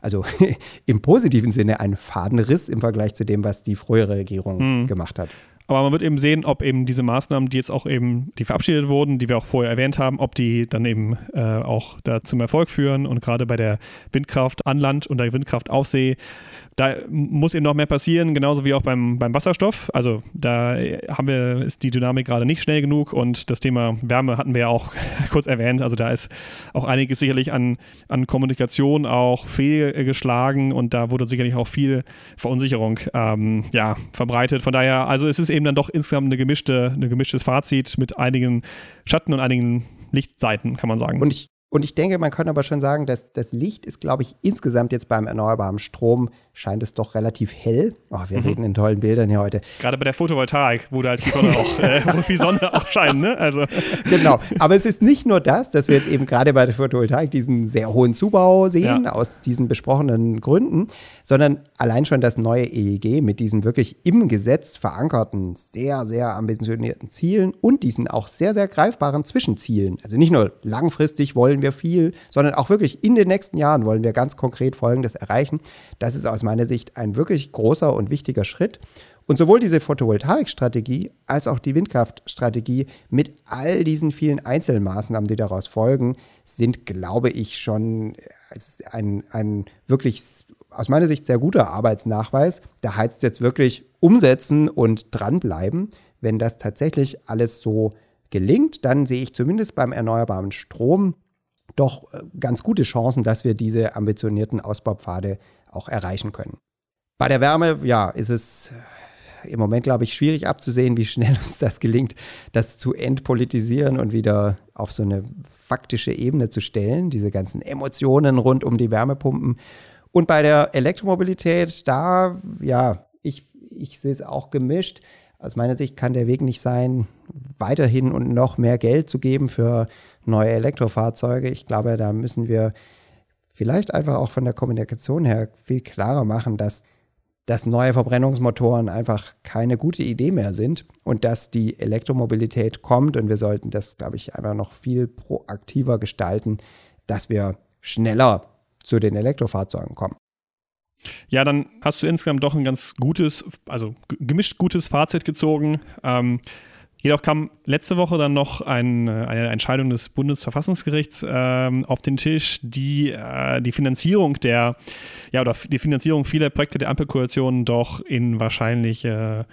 also im positiven Sinne ein Fadenriss im Vergleich zu dem, was die frühere Regierung mhm. gemacht hat. Aber man wird eben sehen, ob eben diese Maßnahmen, die jetzt auch eben, die verabschiedet wurden, die wir auch vorher erwähnt haben, ob die dann eben äh, auch da zum Erfolg führen. Und gerade bei der Windkraft an Land und der Windkraft auf See da muss eben noch mehr passieren, genauso wie auch beim, beim Wasserstoff. Also da haben wir, ist die Dynamik gerade nicht schnell genug und das Thema Wärme hatten wir ja auch kurz erwähnt. Also da ist auch einiges sicherlich an, an Kommunikation auch fehlgeschlagen und da wurde sicherlich auch viel Verunsicherung ähm, ja, verbreitet. Von daher, also es ist eben dann doch insgesamt eine gemischte, ein gemischtes Fazit mit einigen Schatten und einigen Lichtseiten, kann man sagen. Und ich und ich denke, man kann aber schon sagen, dass das Licht ist, glaube ich, insgesamt jetzt beim erneuerbaren Strom scheint es doch relativ hell. Oh, wir mhm. reden in tollen Bildern hier heute. Gerade bei der Photovoltaik, wo da halt die Sonne auch, äh, wo die Sonne auch scheint, ne? Also. Genau. Aber es ist nicht nur das, dass wir jetzt eben gerade bei der Photovoltaik diesen sehr hohen Zubau sehen, ja. aus diesen besprochenen Gründen, sondern allein schon das neue EEG mit diesen wirklich im Gesetz verankerten, sehr, sehr ambitionierten Zielen und diesen auch sehr, sehr greifbaren Zwischenzielen. Also nicht nur langfristig wollen wollen wir viel, sondern auch wirklich in den nächsten Jahren wollen wir ganz konkret Folgendes erreichen. Das ist aus meiner Sicht ein wirklich großer und wichtiger Schritt. Und sowohl diese Photovoltaikstrategie als auch die Windkraftstrategie mit all diesen vielen Einzelmaßnahmen, die daraus folgen, sind, glaube ich, schon ein, ein wirklich aus meiner Sicht sehr guter Arbeitsnachweis. Da heißt es jetzt wirklich umsetzen und dranbleiben. Wenn das tatsächlich alles so gelingt, dann sehe ich zumindest beim erneuerbaren Strom doch äh, ganz gute Chancen, dass wir diese ambitionierten Ausbaupfade auch erreichen können. Bei der Wärme, ja, ist es im Moment, glaube ich, schwierig abzusehen, wie schnell uns das gelingt, das zu entpolitisieren und wieder auf so eine faktische Ebene zu stellen, diese ganzen Emotionen rund um die Wärmepumpen. Und bei der Elektromobilität, da, ja, ich, ich sehe es auch gemischt. Aus meiner Sicht kann der Weg nicht sein, weiterhin und noch mehr Geld zu geben für neue Elektrofahrzeuge. Ich glaube, da müssen wir vielleicht einfach auch von der Kommunikation her viel klarer machen, dass dass neue Verbrennungsmotoren einfach keine gute Idee mehr sind und dass die Elektromobilität kommt und wir sollten das, glaube ich, einfach noch viel proaktiver gestalten, dass wir schneller zu den Elektrofahrzeugen kommen. Ja, dann hast du insgesamt doch ein ganz gutes, also gemischt gutes Fazit gezogen. Ähm, Jedoch kam letzte Woche dann noch ein, äh, eine Entscheidung des Bundesverfassungsgerichts äh, auf den Tisch, die äh, die Finanzierung der, ja, oder die Finanzierung vieler Projekte der Ampelkoalition doch in wahrscheinliche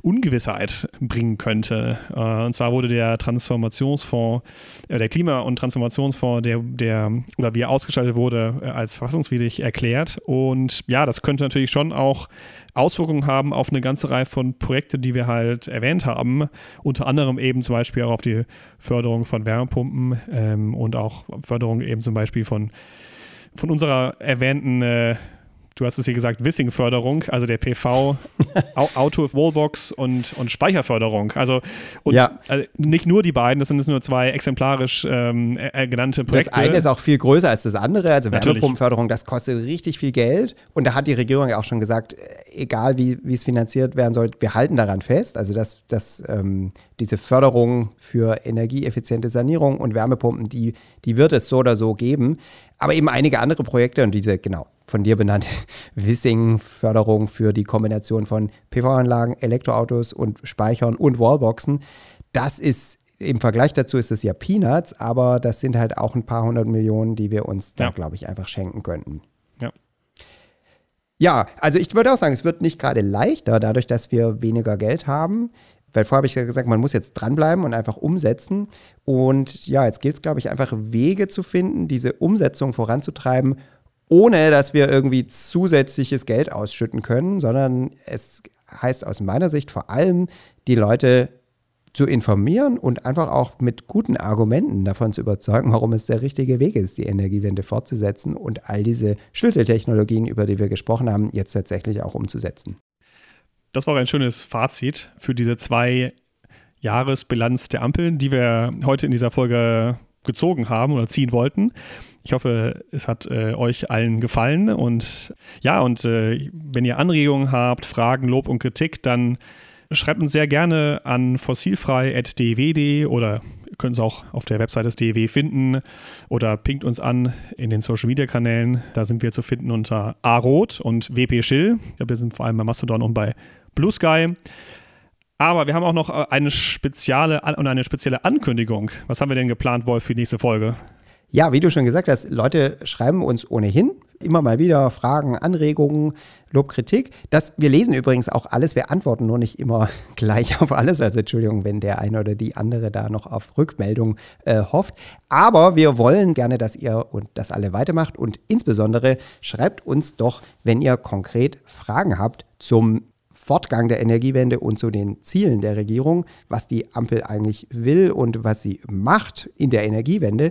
Ungewissheit bringen könnte. Äh, und zwar wurde der Transformationsfonds, äh, der Klima- und Transformationsfonds, der, der, oder wie er ausgestaltet wurde, äh, als verfassungswidrig erklärt. Und ja, das könnte natürlich schon auch Auswirkungen haben auf eine ganze Reihe von Projekten, die wir halt erwähnt haben. Unter anderem eben zum Beispiel auch auf die Förderung von Wärmepumpen ähm, und auch Förderung eben zum Beispiel von, von unserer erwähnten äh, du hast es hier gesagt, Wissing-Förderung, also der PV, Auto, Wallbox und, und Speicherförderung. Also, und ja. also nicht nur die beiden, das sind jetzt nur zwei exemplarisch ähm, äh, genannte Projekte. Das eine ist auch viel größer als das andere. Also Wärmepumpenförderung, das kostet richtig viel Geld. Und da hat die Regierung ja auch schon gesagt, äh, egal wie, wie es finanziert werden soll, wir halten daran fest. Also dass, dass ähm, diese Förderung für energieeffiziente Sanierung und Wärmepumpen, die, die wird es so oder so geben. Aber eben einige andere Projekte und diese, genau, von dir benannte Wissing-Förderung für die Kombination von PV-Anlagen, Elektroautos und Speichern und Wallboxen. Das ist im Vergleich dazu ist es ja Peanuts, aber das sind halt auch ein paar hundert Millionen, die wir uns da, glaube ich, einfach schenken könnten. Ja. Ja, also ich würde auch sagen, es wird nicht gerade leichter, dadurch, dass wir weniger Geld haben. Weil vorher habe ich ja gesagt, man muss jetzt dranbleiben und einfach umsetzen. Und ja, jetzt gilt es, glaube ich, einfach Wege zu finden, diese Umsetzung voranzutreiben, ohne dass wir irgendwie zusätzliches Geld ausschütten können, sondern es heißt aus meiner Sicht vor allem, die Leute zu informieren und einfach auch mit guten Argumenten davon zu überzeugen, warum es der richtige Weg ist, die Energiewende fortzusetzen und all diese Schlüsseltechnologien, über die wir gesprochen haben, jetzt tatsächlich auch umzusetzen. Das war ein schönes Fazit für diese zwei Jahresbilanz der Ampeln, die wir heute in dieser Folge gezogen haben oder ziehen wollten. Ich hoffe, es hat äh, euch allen gefallen und ja, und äh, wenn ihr Anregungen habt, Fragen, Lob und Kritik, dann schreibt uns sehr gerne an fossilfrei.dew.de oder ihr könnt es auch auf der Website des DEW finden oder pinkt uns an in den Social Media Kanälen. Da sind wir zu finden unter AROT und WP Schill. Ich glaube, wir sind vor allem bei Mastodon und bei Blue Sky. Aber wir haben auch noch eine spezielle, eine spezielle Ankündigung. Was haben wir denn geplant, Wolf, für die nächste Folge? Ja, wie du schon gesagt hast, Leute schreiben uns ohnehin immer mal wieder Fragen, Anregungen, Lob, Kritik. Das, wir lesen übrigens auch alles, wir antworten nur nicht immer gleich auf alles. Also Entschuldigung, wenn der eine oder die andere da noch auf Rückmeldung äh, hofft. Aber wir wollen gerne, dass ihr und das alle weitermacht und insbesondere schreibt uns doch, wenn ihr konkret Fragen habt zum Fortgang der Energiewende und zu den Zielen der Regierung, was die Ampel eigentlich will und was sie macht in der Energiewende.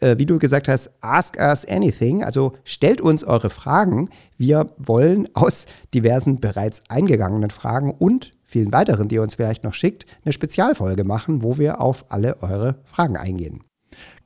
Äh, wie du gesagt hast, ask us anything, also stellt uns eure Fragen. Wir wollen aus diversen bereits eingegangenen Fragen und vielen weiteren, die ihr uns vielleicht noch schickt, eine Spezialfolge machen, wo wir auf alle eure Fragen eingehen.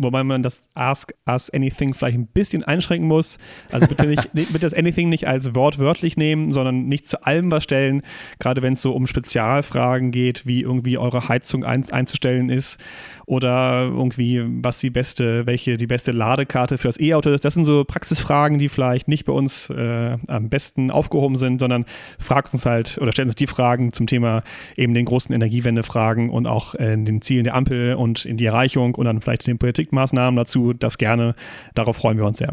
Wobei man das Ask Us Anything vielleicht ein bisschen einschränken muss. Also bitte nicht, bitte das Anything nicht als wortwörtlich nehmen, sondern nicht zu allem was stellen. Gerade wenn es so um Spezialfragen geht, wie irgendwie eure Heizung ein, einzustellen ist oder irgendwie, was die beste, welche die beste Ladekarte für das E-Auto ist. Das sind so Praxisfragen, die vielleicht nicht bei uns äh, am besten aufgehoben sind, sondern fragt uns halt oder stellt uns die Fragen zum Thema eben den großen Energiewende-Fragen und auch äh, den Zielen der Ampel und in die Erreichung und dann vielleicht den Politikmaßnahmen dazu. Das gerne. Darauf freuen wir uns sehr.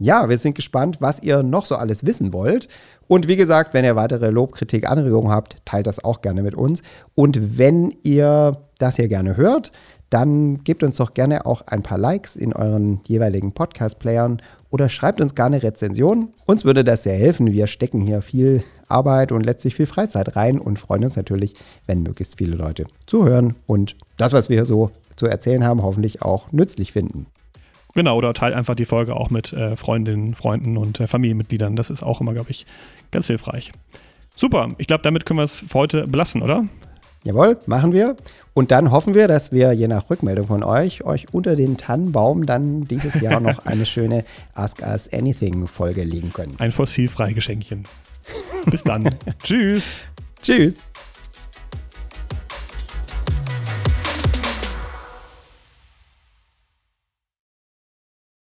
Ja, wir sind gespannt, was ihr noch so alles wissen wollt. Und wie gesagt, wenn ihr weitere Lob, Kritik, Anregungen habt, teilt das auch gerne mit uns. Und wenn ihr das hier gerne hört, dann gebt uns doch gerne auch ein paar Likes in euren jeweiligen Podcast-Playern oder schreibt uns gerne Rezensionen. Uns würde das sehr helfen. Wir stecken hier viel Arbeit und letztlich viel Freizeit rein und freuen uns natürlich, wenn möglichst viele Leute zuhören und das, was wir so zu erzählen haben, hoffentlich auch nützlich finden. Genau, oder teilt einfach die Folge auch mit äh, Freundinnen, Freunden und äh, Familienmitgliedern. Das ist auch immer, glaube ich, ganz hilfreich. Super, ich glaube, damit können wir es für heute belassen, oder? Jawohl, machen wir. Und dann hoffen wir, dass wir je nach Rückmeldung von euch, euch unter den Tannenbaum dann dieses Jahr noch eine schöne Ask Us Anything Folge legen können. Ein fossilfrei Geschenkchen. Bis dann. Tschüss. Tschüss.